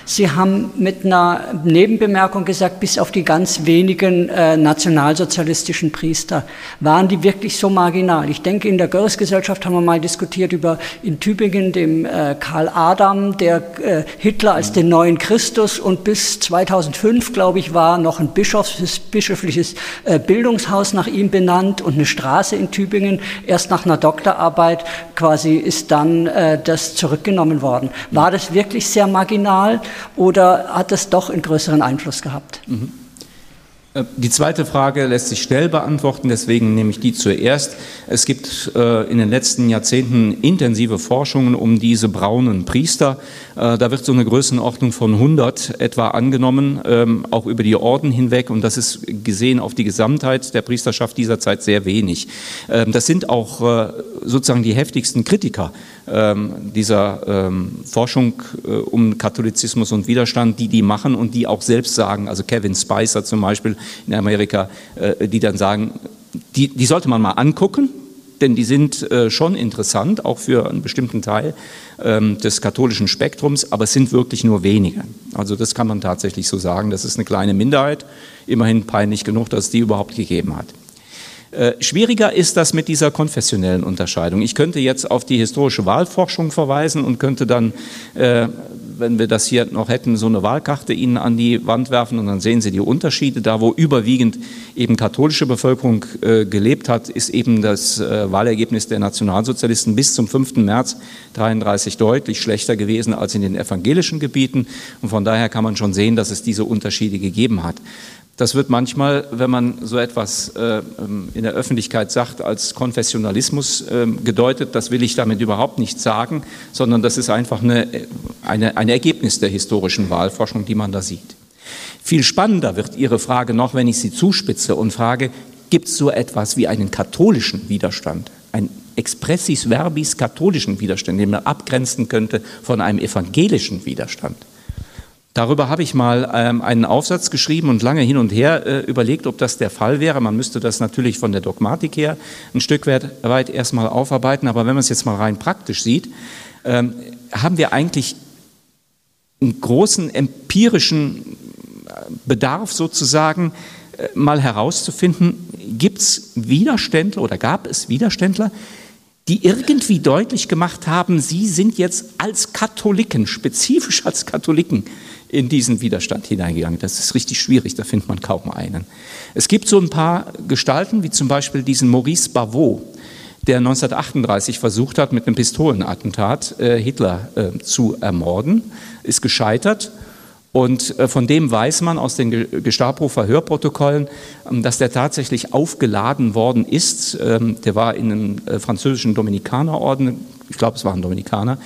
Sie haben mit einer Nebenbemerkung gesagt, bis auf die ganz wenigen äh, nationalsozialistischen Priester, waren die wirklich so marginal? Ich denke, in der Görres-Gesellschaft haben wir mal diskutiert über in Tübingen dem äh, Karl Adam, der äh, Hitler als den neuen Christus und bis 2005, glaube ich, war noch ein Bischofs, bischöfliches äh, Bildungshaus nach ihm benannt und eine Straße in Tübingen. Erst nach einer Doktorarbeit quasi ist dann äh, das zurückgenommen worden. War das wirklich sehr marginal? Oder hat es doch einen größeren Einfluss gehabt? Mhm. Äh, die zweite Frage lässt sich schnell beantworten, deswegen nehme ich die zuerst. Es gibt äh, in den letzten Jahrzehnten intensive Forschungen um diese braunen Priester. Äh, da wird so eine Größenordnung von 100 etwa angenommen, ähm, auch über die Orden hinweg. Und das ist gesehen auf die Gesamtheit der Priesterschaft dieser Zeit sehr wenig. Ähm, das sind auch sozusagen die heftigsten Kritiker dieser ähm, Forschung äh, um Katholizismus und Widerstand, die die machen und die auch selbst sagen, also Kevin Spicer zum Beispiel in Amerika, äh, die dann sagen, die, die sollte man mal angucken, denn die sind äh, schon interessant, auch für einen bestimmten Teil ähm, des katholischen Spektrums, aber es sind wirklich nur wenige. Also das kann man tatsächlich so sagen. Das ist eine kleine Minderheit, immerhin peinlich genug, dass es die überhaupt gegeben hat. Äh, schwieriger ist das mit dieser konfessionellen Unterscheidung. Ich könnte jetzt auf die historische Wahlforschung verweisen und könnte dann, äh, wenn wir das hier noch hätten, so eine Wahlkarte Ihnen an die Wand werfen und dann sehen Sie die Unterschiede. Da, wo überwiegend eben katholische Bevölkerung äh, gelebt hat, ist eben das Wahlergebnis der Nationalsozialisten bis zum 5. März 33 deutlich schlechter gewesen als in den evangelischen Gebieten. Und von daher kann man schon sehen, dass es diese Unterschiede gegeben hat. Das wird manchmal, wenn man so etwas äh, ähm, in der Öffentlichkeit sagt, als Konfessionalismus äh, gedeutet. Das will ich damit überhaupt nicht sagen, sondern das ist einfach eine, eine, ein Ergebnis der historischen Wahlforschung, die man da sieht. Viel spannender wird Ihre Frage noch, wenn ich sie zuspitze und frage, gibt es so etwas wie einen katholischen Widerstand, ein expressis verbis katholischen Widerstand, den man abgrenzen könnte von einem evangelischen Widerstand? Darüber habe ich mal ähm, einen Aufsatz geschrieben und lange hin und her äh, überlegt, ob das der Fall wäre. Man müsste das natürlich von der Dogmatik her ein Stück weit, erstmal aufarbeiten. Aber wenn man es jetzt mal rein praktisch sieht, ähm, haben wir eigentlich einen großen empirischen äh, Bedarf sozusagen, äh, mal herauszufinden, gibt es Widerständler oder gab es Widerständler, die irgendwie deutlich gemacht haben, sie sind jetzt als Katholiken, spezifisch als Katholiken, in diesen Widerstand hineingegangen. Das ist richtig schwierig, da findet man kaum einen. Es gibt so ein paar Gestalten, wie zum Beispiel diesen Maurice Bavot, der 1938 versucht hat, mit einem Pistolenattentat äh, Hitler äh, zu ermorden, ist gescheitert und äh, von dem weiß man aus den Gestapo-Verhörprotokollen, ähm, dass der tatsächlich aufgeladen worden ist. Ähm, der war in einem äh, französischen Dominikanerorden, ich glaube, es waren Dominikaner,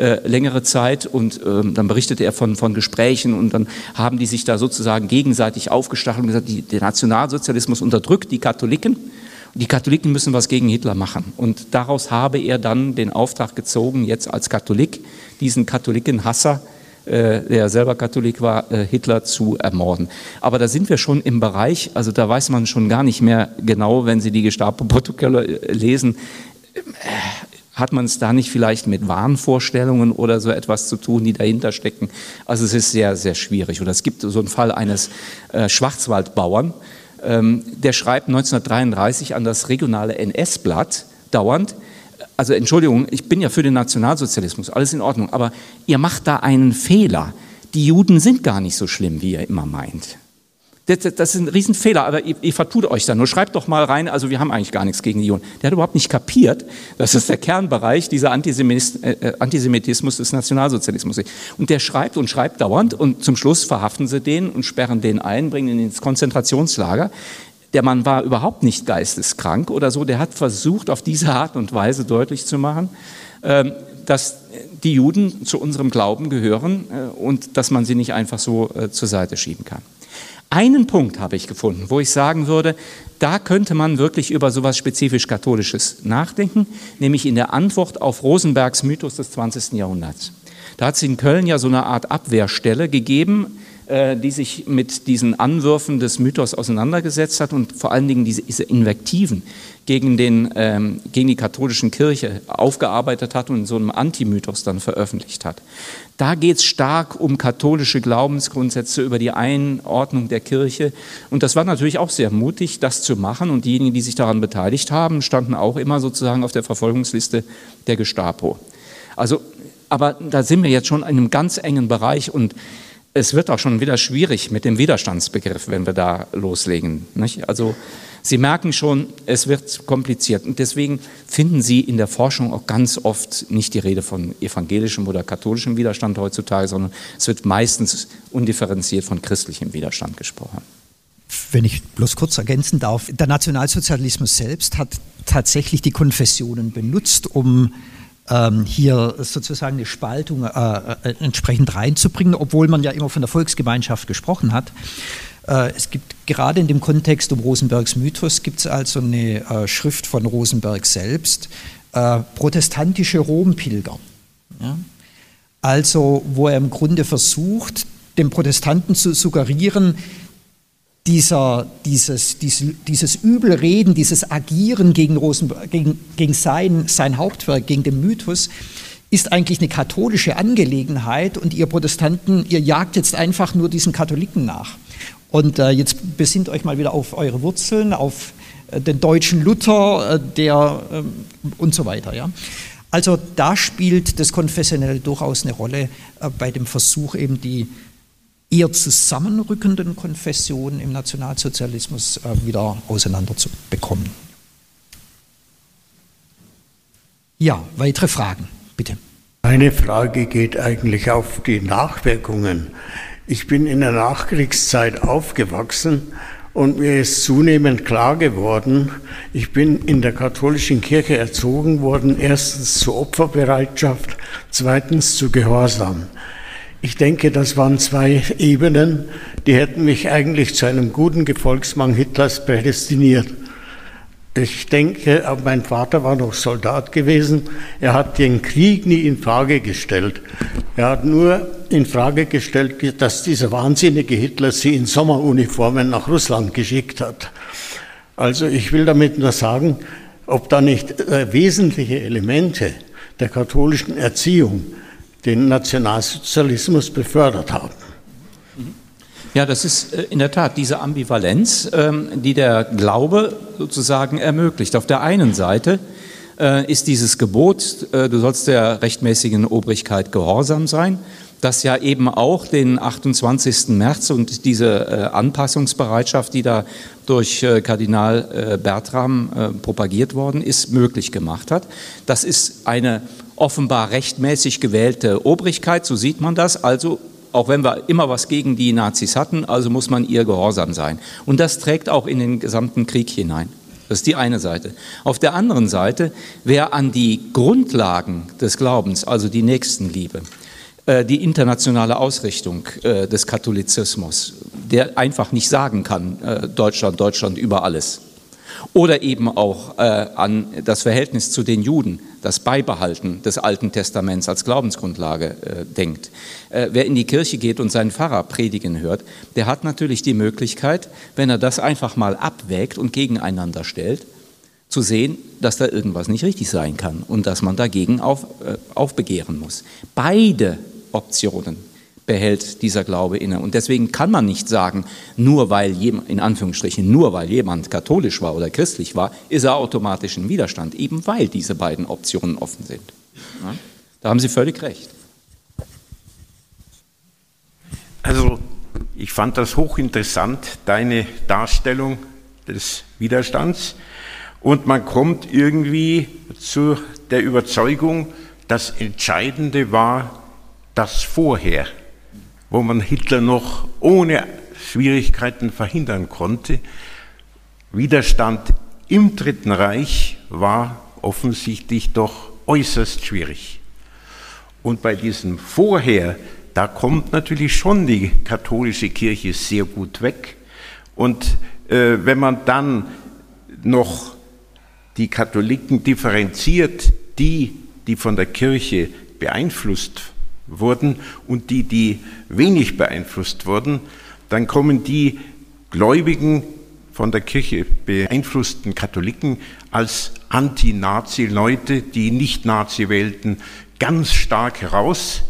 äh, längere Zeit. Und ähm, dann berichtete er von, von Gesprächen und dann haben die sich da sozusagen gegenseitig aufgestachelt und gesagt, die, der Nationalsozialismus unterdrückt die Katholiken. Die Katholiken müssen was gegen Hitler machen. Und daraus habe er dann den Auftrag gezogen, jetzt als Katholik diesen Katholikenhasser äh, der selber Katholik war, äh, Hitler zu ermorden. Aber da sind wir schon im Bereich, also da weiß man schon gar nicht mehr genau, wenn Sie die Gestapo-Protokolle äh, lesen, hat man es da nicht vielleicht mit Wahnvorstellungen oder so etwas zu tun, die dahinter stecken? Also es ist sehr, sehr schwierig. Oder es gibt so einen Fall eines Schwarzwaldbauern, ähm, der schreibt 1933 an das regionale NS-Blatt dauernd, also Entschuldigung, ich bin ja für den Nationalsozialismus, alles in Ordnung, aber ihr macht da einen Fehler. Die Juden sind gar nicht so schlimm, wie ihr immer meint. Das, das ist ein Riesenfehler, aber ihr, ihr vertut euch da nur. Schreibt doch mal rein, also wir haben eigentlich gar nichts gegen die Juden. Der hat überhaupt nicht kapiert, dass es der Kernbereich dieser Antisemit, äh, äh, Antisemitismus des Nationalsozialismus ist. Und der schreibt und schreibt dauernd und zum Schluss verhaften sie den und sperren den ein, bringen ihn ins Konzentrationslager. Der Mann war überhaupt nicht geisteskrank oder so. Der hat versucht, auf diese Art und Weise deutlich zu machen, ähm, dass die Juden zu unserem Glauben gehören äh, und dass man sie nicht einfach so äh, zur Seite schieben kann. Einen Punkt habe ich gefunden, wo ich sagen würde, da könnte man wirklich über sowas spezifisch Katholisches nachdenken, nämlich in der Antwort auf Rosenbergs Mythos des 20. Jahrhunderts. Da hat es in Köln ja so eine Art Abwehrstelle gegeben, äh, die sich mit diesen Anwürfen des Mythos auseinandergesetzt hat und vor allen Dingen diese, Invektiven gegen, den, ähm, gegen die katholische Kirche aufgearbeitet hat und in so einem Antimythos dann veröffentlicht hat. Da geht es stark um katholische Glaubensgrundsätze, über die Einordnung der Kirche. Und das war natürlich auch sehr mutig, das zu machen. Und diejenigen, die sich daran beteiligt haben, standen auch immer sozusagen auf der Verfolgungsliste der Gestapo. Also, aber da sind wir jetzt schon in einem ganz engen Bereich und es wird auch schon wieder schwierig mit dem Widerstandsbegriff, wenn wir da loslegen. Nicht? Also Sie merken schon, es wird kompliziert. Und deswegen finden Sie in der Forschung auch ganz oft nicht die Rede von evangelischem oder katholischem Widerstand heutzutage, sondern es wird meistens undifferenziert von christlichem Widerstand gesprochen. Wenn ich bloß kurz ergänzen darf, der Nationalsozialismus selbst hat tatsächlich die Konfessionen benutzt, um ähm, hier sozusagen eine Spaltung äh, äh, entsprechend reinzubringen, obwohl man ja immer von der Volksgemeinschaft gesprochen hat. Äh, es gibt gerade in dem Kontext um Rosenbergs Mythos gibt es also eine äh, Schrift von Rosenberg selbst, äh, protestantische Rompilger. Also wo er im Grunde versucht, den Protestanten zu suggerieren, dieser, dieses, dieses, dieses Übelreden, dieses Agieren gegen, Rosenberg, gegen, gegen sein, sein Hauptwerk, gegen den Mythos, ist eigentlich eine katholische Angelegenheit und ihr Protestanten, ihr jagt jetzt einfach nur diesen Katholiken nach. Und äh, jetzt besinnt euch mal wieder auf eure Wurzeln, auf äh, den deutschen Luther, äh, der ähm, und so weiter. Ja? Also da spielt das Konfessionelle durchaus eine Rolle äh, bei dem Versuch, eben die eher zusammenrückenden Konfessionen im Nationalsozialismus äh, wieder auseinanderzubekommen. Ja, weitere Fragen, bitte. Meine Frage geht eigentlich auf die Nachwirkungen. Ich bin in der Nachkriegszeit aufgewachsen und mir ist zunehmend klar geworden, ich bin in der katholischen Kirche erzogen worden, erstens zur Opferbereitschaft, zweitens zu Gehorsam. Ich denke, das waren zwei Ebenen, die hätten mich eigentlich zu einem guten Gefolgsmann Hitlers prädestiniert. Ich denke, mein Vater war noch Soldat gewesen. Er hat den Krieg nie in Frage gestellt. Er hat nur in Frage gestellt, dass dieser wahnsinnige Hitler sie in Sommeruniformen nach Russland geschickt hat. Also ich will damit nur sagen, ob da nicht äh, wesentliche Elemente der katholischen Erziehung den Nationalsozialismus befördert haben. Ja, das ist äh, in der Tat diese Ambivalenz, ähm, die der Glaube sozusagen ermöglicht. Auf der einen Seite äh, ist dieses Gebot, äh, du sollst der rechtmäßigen Obrigkeit gehorsam sein, das ja eben auch den 28. März und diese Anpassungsbereitschaft, die da durch Kardinal Bertram propagiert worden ist, möglich gemacht hat. Das ist eine offenbar rechtmäßig gewählte Obrigkeit, so sieht man das. Also auch wenn wir immer was gegen die Nazis hatten, also muss man ihr gehorsam sein. Und das trägt auch in den gesamten Krieg hinein. Das ist die eine Seite. Auf der anderen Seite, wer an die Grundlagen des Glaubens, also die Nächstenliebe, äh, die internationale Ausrichtung äh, des Katholizismus, der einfach nicht sagen kann, äh, Deutschland, Deutschland über alles, oder eben auch äh, an das Verhältnis zu den Juden, das Beibehalten des Alten Testaments als Glaubensgrundlage äh, denkt. Äh, wer in die Kirche geht und seinen Pfarrer predigen hört, der hat natürlich die Möglichkeit, wenn er das einfach mal abwägt und gegeneinander stellt, zu sehen, dass da irgendwas nicht richtig sein kann und dass man dagegen auf, äh, aufbegehren muss. Beide Optionen behält dieser Glaube inne. Und deswegen kann man nicht sagen, nur weil jemand, in Anführungsstrichen, nur weil jemand katholisch war oder christlich war, ist er automatisch in Widerstand, eben weil diese beiden Optionen offen sind. Da haben Sie völlig recht. Also, ich fand das hochinteressant, deine Darstellung des Widerstands. Und man kommt irgendwie zu der Überzeugung, das Entscheidende war das Vorher wo man Hitler noch ohne Schwierigkeiten verhindern konnte. Widerstand im Dritten Reich war offensichtlich doch äußerst schwierig. Und bei diesem Vorher, da kommt natürlich schon die katholische Kirche sehr gut weg. Und äh, wenn man dann noch die Katholiken differenziert, die, die von der Kirche beeinflusst wurden und die, die wenig beeinflusst wurden, dann kommen die Gläubigen von der Kirche beeinflussten Katholiken als Anti-Nazi-Leute, die nicht Nazi wählten, ganz stark heraus.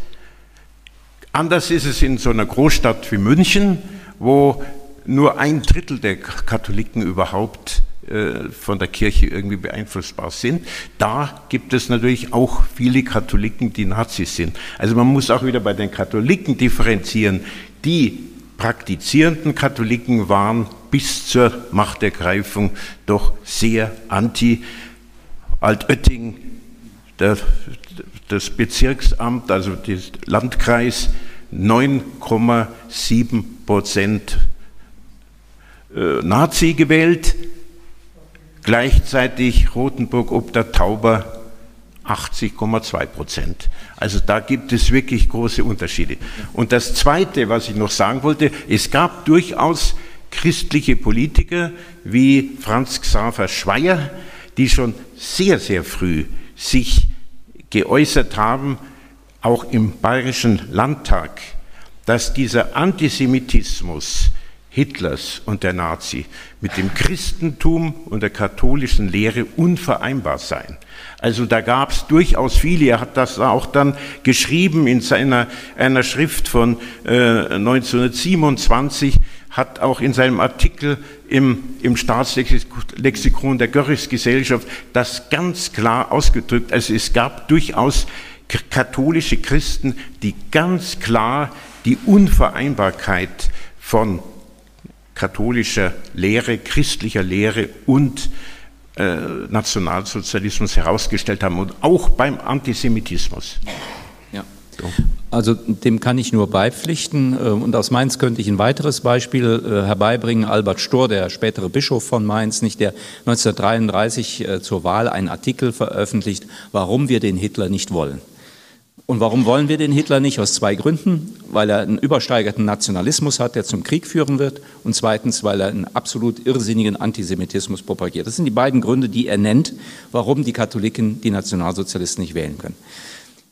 Anders ist es in so einer Großstadt wie München, wo nur ein Drittel der Katholiken überhaupt von der Kirche irgendwie beeinflussbar sind. Da gibt es natürlich auch viele Katholiken, die Nazis sind. Also man muss auch wieder bei den Katholiken differenzieren. Die praktizierenden Katholiken waren bis zur Machtergreifung doch sehr anti. Altötting, der, das Bezirksamt, also der Landkreis, 9,7 Prozent äh, Nazi gewählt, gleichzeitig Rothenburg ob der Tauber 80,2 Prozent. Also da gibt es wirklich große Unterschiede. Und das Zweite, was ich noch sagen wollte, es gab durchaus christliche Politiker wie Franz Xaver Schweier, die schon sehr, sehr früh sich geäußert haben, auch im Bayerischen Landtag, dass dieser Antisemitismus Hitlers und der Nazi mit dem Christentum und der katholischen Lehre unvereinbar seien. Also da gab es durchaus viele. Er hat das auch dann geschrieben in seiner einer Schrift von äh, 1927, hat auch in seinem Artikel im, im Staatslexikon der Görrichsgesellschaft das ganz klar ausgedrückt. Also es gab durchaus katholische Christen, die ganz klar die Unvereinbarkeit von katholischer Lehre, christlicher Lehre und äh, Nationalsozialismus herausgestellt haben und auch beim Antisemitismus. Ja. Also dem kann ich nur beipflichten. Äh, und aus Mainz könnte ich ein weiteres Beispiel äh, herbeibringen. Albert Stor, der spätere Bischof von Mainz, nicht der 1933 zur Wahl einen Artikel veröffentlicht, warum wir den Hitler nicht wollen. Und warum wollen wir den Hitler nicht? Aus zwei Gründen. Weil er einen übersteigerten Nationalismus hat, der zum Krieg führen wird. Und zweitens, weil er einen absolut irrsinnigen Antisemitismus propagiert. Das sind die beiden Gründe, die er nennt, warum die Katholiken die Nationalsozialisten nicht wählen können.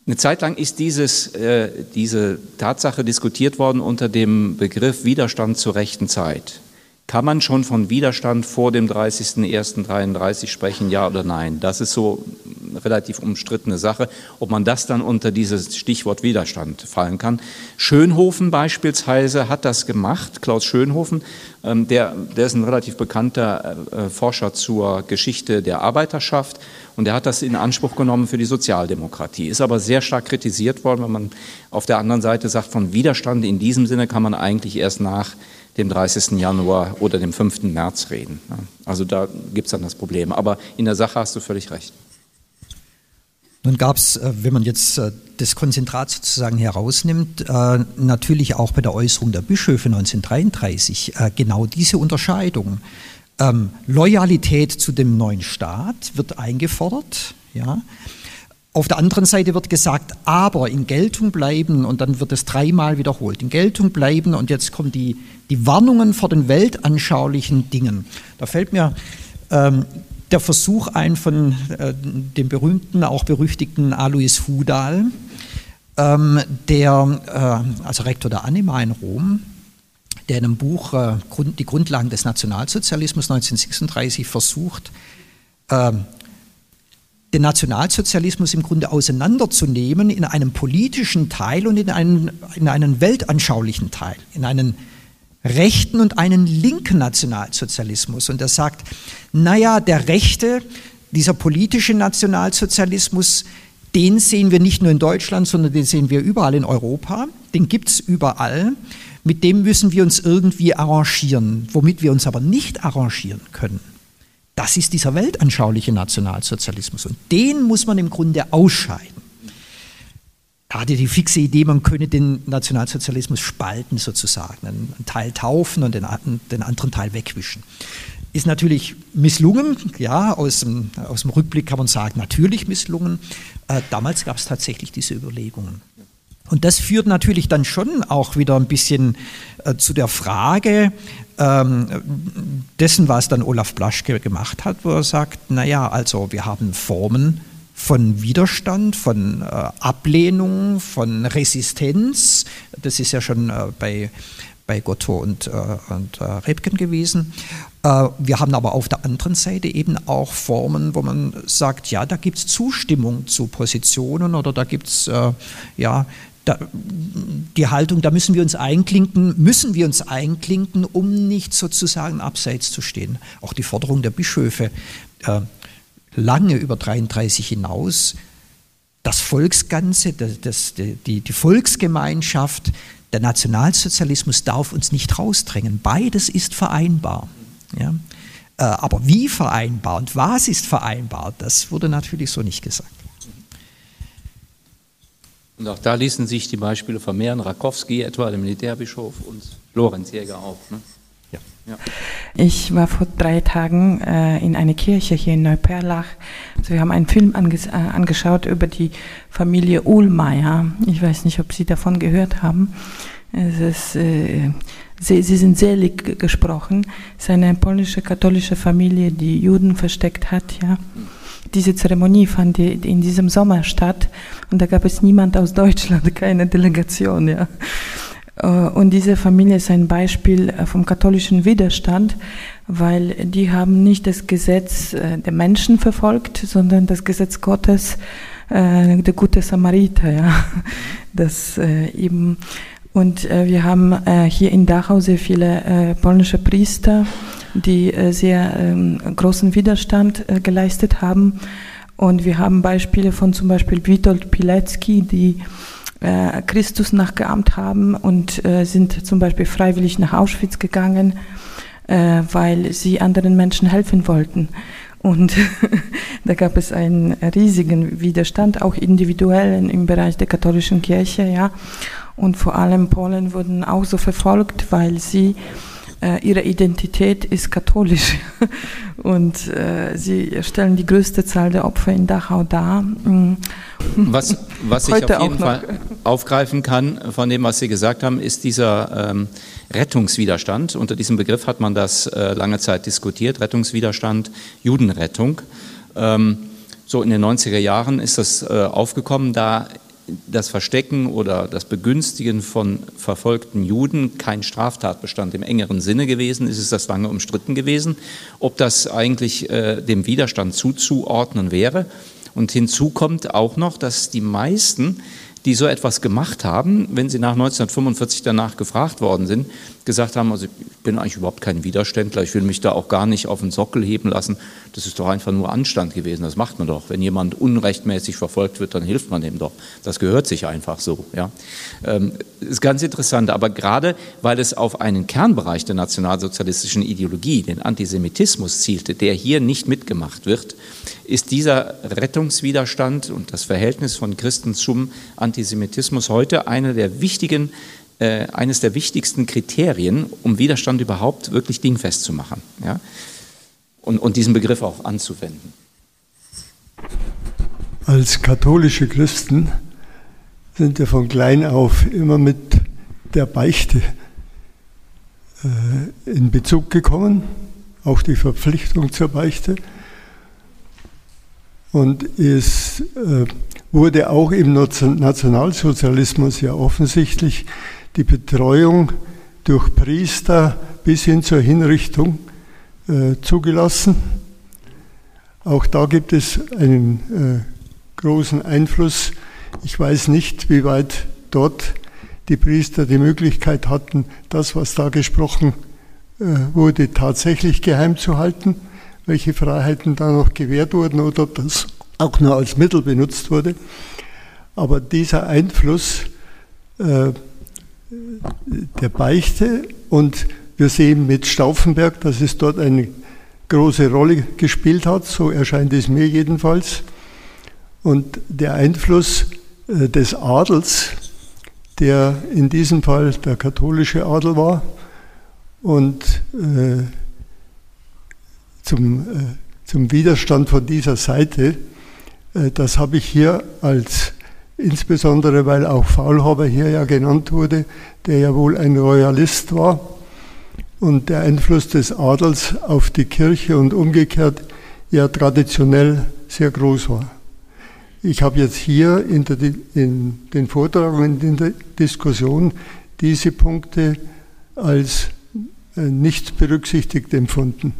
Eine Zeit lang ist dieses, äh, diese Tatsache diskutiert worden unter dem Begriff Widerstand zur rechten Zeit. Kann man schon von Widerstand vor dem 30.01.33 sprechen, ja oder nein? Das ist so eine relativ umstrittene Sache, ob man das dann unter dieses Stichwort Widerstand fallen kann. Schönhofen beispielsweise hat das gemacht, Klaus Schönhofen, ähm, der, der ist ein relativ bekannter äh, Forscher zur Geschichte der Arbeiterschaft und der hat das in Anspruch genommen für die Sozialdemokratie, ist aber sehr stark kritisiert worden, wenn man auf der anderen Seite sagt, von Widerstand in diesem Sinne kann man eigentlich erst nach dem 30. Januar oder dem 5. März reden. Also da gibt es dann das Problem. Aber in der Sache hast du völlig recht. Nun gab es, äh, wenn man jetzt äh, das Konzentrat sozusagen herausnimmt, äh, natürlich auch bei der Äußerung der Bischöfe 1933 genau diese Unterscheidung. Ähm, Loyalität zu dem neuen Staat wird eingefordert, ja. Auf der anderen Seite wird gesagt, aber in Geltung bleiben, und dann wird es dreimal wiederholt, in Geltung bleiben, und jetzt kommen die, die Warnungen vor den weltanschaulichen Dingen. Da fällt mir ähm, der Versuch ein von äh, dem berühmten, auch berüchtigten Alois Hudal, ähm, der, äh, also Rektor der Anima in Rom, der in einem Buch äh, Grund, Die Grundlagen des Nationalsozialismus 1936 versucht, ähm, den Nationalsozialismus im Grunde auseinanderzunehmen in einem politischen Teil und in einen, in einen weltanschaulichen Teil, in einen rechten und einen linken Nationalsozialismus. Und er sagt, naja, der rechte, dieser politische Nationalsozialismus, den sehen wir nicht nur in Deutschland, sondern den sehen wir überall in Europa, den gibt es überall. Mit dem müssen wir uns irgendwie arrangieren, womit wir uns aber nicht arrangieren können das ist dieser weltanschauliche Nationalsozialismus und den muss man im Grunde ausscheiden. Er hatte die fixe Idee, man könne den Nationalsozialismus spalten sozusagen, einen Teil taufen und den, anderen Teil wegwischen. Ist natürlich misslungen, ja, aus dem, aus dem Rückblick kann man sagen, natürlich misslungen. Äh, damals gab es tatsächlich diese Überlegungen. Und das führt natürlich dann schon auch wieder ein bisschen äh, zu der Frage ähm, dessen, was dann Olaf Blaschke gemacht hat, wo er sagt, naja, also wir haben Formen von Widerstand, von äh, Ablehnung, von Resistenz. Das ist ja schon äh, bei, bei Gotto und, äh, und äh, Rebken gewesen. Äh, wir haben aber auf der anderen Seite eben auch Formen, wo man sagt, ja, da gibt es Zustimmung zu Positionen oder da gibt es äh, ja, da, die Haltung, da müssen wir uns einklinken, müssen wir uns einklinken, um nicht sozusagen abseits zu stehen. Auch die Forderung der Bischöfe äh, lange über 33 hinaus, das Volksganze, das, das, die, die Volksgemeinschaft, der Nationalsozialismus darf uns nicht rausdrängen. Beides ist vereinbar. Ja? Äh, aber wie vereinbar und was ist vereinbar, das wurde natürlich so nicht gesagt. Und auch da ließen sich die Beispiele vermehren. Rakowski etwa, der Militärbischof und Lorenz Jäger auch. Ne? Ja. ja. Ich war vor drei Tagen äh, in einer Kirche hier in Neuperlach. Also wir haben einen Film anges äh, angeschaut über die Familie Uhlmeier. Ich weiß nicht, ob Sie davon gehört haben. Es ist, äh, sie, sie, sind selig gesprochen. Es ist eine polnische katholische Familie, die Juden versteckt hat. Ja. Diese Zeremonie fand in diesem Sommer statt und da gab es niemand aus Deutschland, keine Delegation. Ja. Äh, und diese Familie ist ein Beispiel äh, vom katholischen Widerstand, weil die haben nicht das Gesetz äh, der Menschen verfolgt, sondern das Gesetz Gottes, der gute Samariter, ja. Das eben und wir haben hier in Dachau sehr viele polnische Priester, die sehr ähm, großen Widerstand geleistet haben. Und wir haben Beispiele von zum Beispiel Witold Pilecki, die äh, Christus nachgeahmt haben und äh, sind zum Beispiel freiwillig nach Auschwitz gegangen, äh, weil sie anderen Menschen helfen wollten. Und da gab es einen riesigen Widerstand, auch individuell im Bereich der katholischen Kirche, ja. Und vor allem Polen wurden auch so verfolgt, weil sie äh, ihre Identität ist katholisch und äh, sie stellen die größte Zahl der Opfer in Dachau dar. Mm. Was, was ich auf jeden Fall aufgreifen kann von dem, was Sie gesagt haben, ist dieser ähm, Rettungswiderstand. Unter diesem Begriff hat man das äh, lange Zeit diskutiert, Rettungswiderstand, Judenrettung. Ähm, so in den 90er Jahren ist das äh, aufgekommen, da das Verstecken oder das Begünstigen von verfolgten Juden kein Straftatbestand im engeren Sinne gewesen ist, ist das lange umstritten gewesen, ob das eigentlich äh, dem Widerstand zuzuordnen wäre. Und hinzu kommt auch noch, dass die meisten die so etwas gemacht haben, wenn sie nach 1945 danach gefragt worden sind, gesagt haben, also ich bin eigentlich überhaupt kein Widerständler, ich will mich da auch gar nicht auf den Sockel heben lassen. Das ist doch einfach nur Anstand gewesen, das macht man doch. Wenn jemand unrechtmäßig verfolgt wird, dann hilft man dem doch. Das gehört sich einfach so. Ja. Ähm, ist ganz interessant, aber gerade weil es auf einen Kernbereich der nationalsozialistischen Ideologie, den Antisemitismus zielte, der hier nicht mitgemacht wird, ist dieser Rettungswiderstand und das Verhältnis von Christen zum Antisemitismus heute eine der wichtigen äh, eines der wichtigsten Kriterien, um Widerstand überhaupt wirklich dingfest zu machen ja? und, und diesen Begriff auch anzuwenden. Als katholische Christen sind wir von klein auf immer mit der Beichte äh, in Bezug gekommen, auch die Verpflichtung zur Beichte. Und es äh, wurde auch im Nationalsozialismus ja offensichtlich die Betreuung durch Priester bis hin zur Hinrichtung äh, zugelassen. Auch da gibt es einen äh, großen Einfluss. Ich weiß nicht, wie weit dort die Priester die Möglichkeit hatten, das, was da gesprochen äh, wurde, tatsächlich geheim zu halten, welche Freiheiten da noch gewährt wurden oder ob das auch nur als Mittel benutzt wurde. Aber dieser Einfluss äh, der Beichte und wir sehen mit Stauffenberg, dass es dort eine große Rolle gespielt hat, so erscheint es mir jedenfalls. Und der Einfluss äh, des Adels, der in diesem Fall der katholische Adel war und äh, zum, äh, zum Widerstand von dieser Seite, äh, das habe ich hier als insbesondere weil auch Faulhaber hier ja genannt wurde, der ja wohl ein Royalist war und der Einfluss des Adels auf die Kirche und umgekehrt ja traditionell sehr groß war. Ich habe jetzt hier in, der, in den Vortragungen in der Diskussion diese Punkte als äh, nicht berücksichtigt empfunden.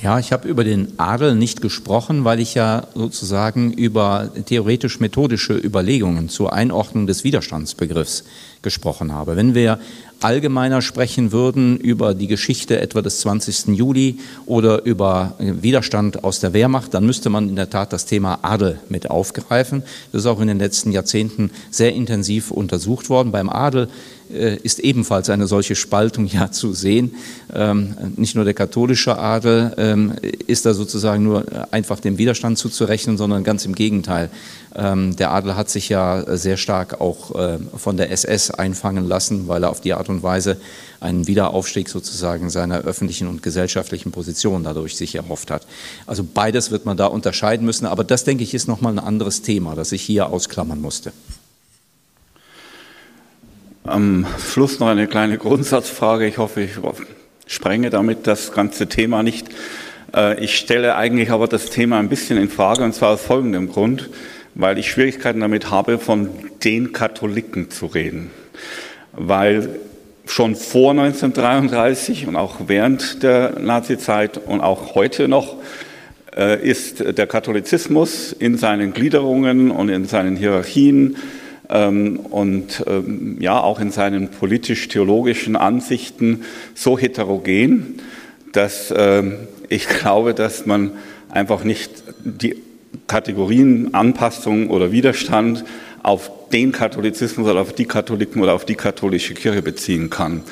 Ja, ich habe über den Adel nicht gesprochen, weil ich ja sozusagen über theoretisch-methodische Überlegungen zur Einordnung des Widerstandsbegriffs gesprochen habe. Wenn wir allgemeiner sprechen würden über die Geschichte etwa des 20. Juli oder über Widerstand aus der Wehrmacht, dann müsste man in der Tat das Thema Adel mit aufgreifen. Das ist auch in den letzten Jahrzehnten sehr intensiv untersucht worden. Beim Adel ist ebenfalls eine solche Spaltung ja zu sehen. Ähm, nicht nur der katholische Adel ähm, ist da sozusagen nur einfach dem Widerstand zuzurechnen, sondern ganz im Gegenteil. Ähm, der Adel hat sich ja sehr stark auch äh, von der SS einfangen lassen, weil er auf die Art und Weise einen Wiederaufstieg sozusagen seiner öffentlichen und gesellschaftlichen Position dadurch sich erhofft hat. Also beides wird man da unterscheiden müssen, aber das denke ich ist nochmal ein anderes Thema, das ich hier ausklammern musste. Am Schluss noch eine kleine Grundsatzfrage. Ich hoffe, ich sprenge damit das ganze Thema nicht. Äh, ich stelle eigentlich aber das Thema ein bisschen in Frage, und zwar aus folgendem Grund, weil ich Schwierigkeiten damit habe, von den Katholiken zu reden. Weil schon vor 1933 und auch während der Nazizeit und auch heute noch äh, ist der Katholizismus in seinen Gliederungen und in seinen Hierarchien und ähm, ja auch in seinen politisch-theologischen Ansichten so heterogen, dass ähm, ich glaube, dass man einfach nicht die Kategorien Anpassung oder Widerstand auf den Katholizismus oder auf die Katholiken oder auf die katholische Kirche beziehen kann.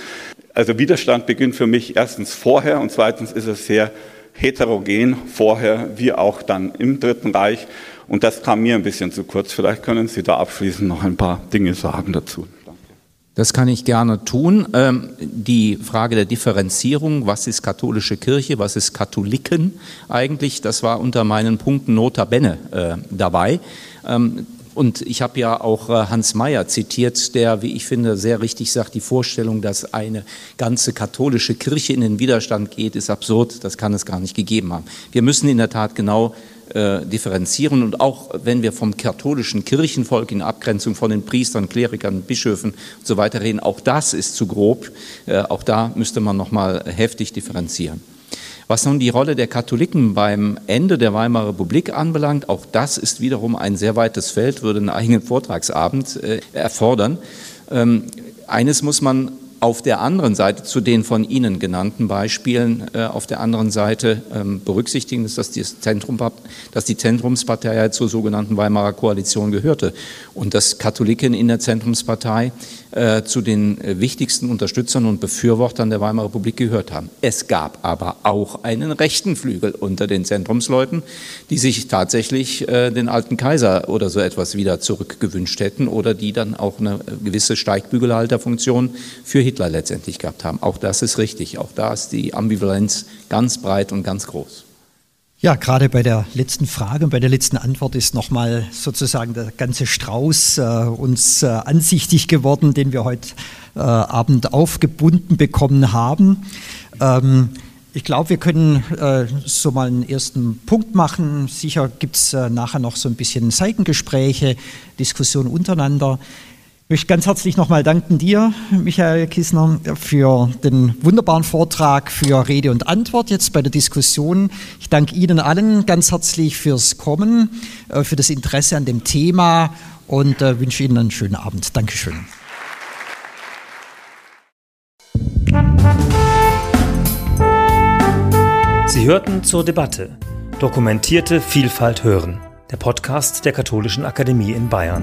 Also Widerstand beginnt für mich erstens vorher und zweitens ist es sehr heterogen vorher wie auch dann im Dritten Reich. Und das kam mir ein bisschen zu kurz. Vielleicht können Sie da abschließend noch ein paar Dinge sagen dazu. Das kann ich gerne tun. Ähm, die Frage der Differenzierung, was ist katholische Kirche, was ist Katholiken eigentlich, das war unter meinen Punkten notabene äh, dabei. Ähm, und ich habe ja auch äh, Hans Mayer zitiert, der, wie ich finde, sehr richtig sagt, die Vorstellung, dass eine ganze katholische Kirche in den Widerstand geht, ist absurd. Das kann es gar nicht gegeben haben. Wir müssen in der Tat genau äh, differenzieren und auch wenn wir vom katholischen Kirchenvolk in Abgrenzung von den Priestern, Klerikern, Bischöfen und so weiter reden, auch das ist zu grob. Äh, auch da müsste man noch mal heftig differenzieren. Was nun die Rolle der Katholiken beim Ende der Weimarer Republik anbelangt, auch das ist wiederum ein sehr weites Feld, würde einen eigenen Vortragsabend äh, erfordern. Ähm, eines muss man auf der anderen Seite zu den von Ihnen genannten Beispielen äh, auf der anderen Seite ähm, berücksichtigen, ist, dass, das Zentrum, dass die Zentrumspartei zur sogenannten Weimarer Koalition gehörte. Und dass Katholiken in der Zentrumspartei äh, zu den äh, wichtigsten Unterstützern und Befürwortern der Weimarer Republik gehört haben. Es gab aber auch einen rechten Flügel unter den Zentrumsleuten, die sich tatsächlich äh, den alten Kaiser oder so etwas wieder zurückgewünscht hätten oder die dann auch eine gewisse Steigbügelhalterfunktion für Hitler letztendlich gehabt haben. Auch das ist richtig. Auch da ist die Ambivalenz ganz breit und ganz groß. Ja, gerade bei der letzten Frage und bei der letzten Antwort ist nochmal sozusagen der ganze Strauß äh, uns äh, ansichtig geworden, den wir heute äh, Abend aufgebunden bekommen haben. Ähm, ich glaube, wir können äh, so mal einen ersten Punkt machen. Sicher gibt es äh, nachher noch so ein bisschen Seitengespräche, Diskussionen untereinander. Ich möchte ganz herzlich nochmal danken dir, Michael Kissner, für den wunderbaren Vortrag, für Rede und Antwort jetzt bei der Diskussion. Ich danke Ihnen allen ganz herzlich fürs Kommen, äh, für das Interesse an dem Thema und äh, wünsche Ihnen einen schönen Abend. Dankeschön. Sie hörten zur Debatte Dokumentierte Vielfalt hören, der Podcast der Katholischen Akademie in Bayern.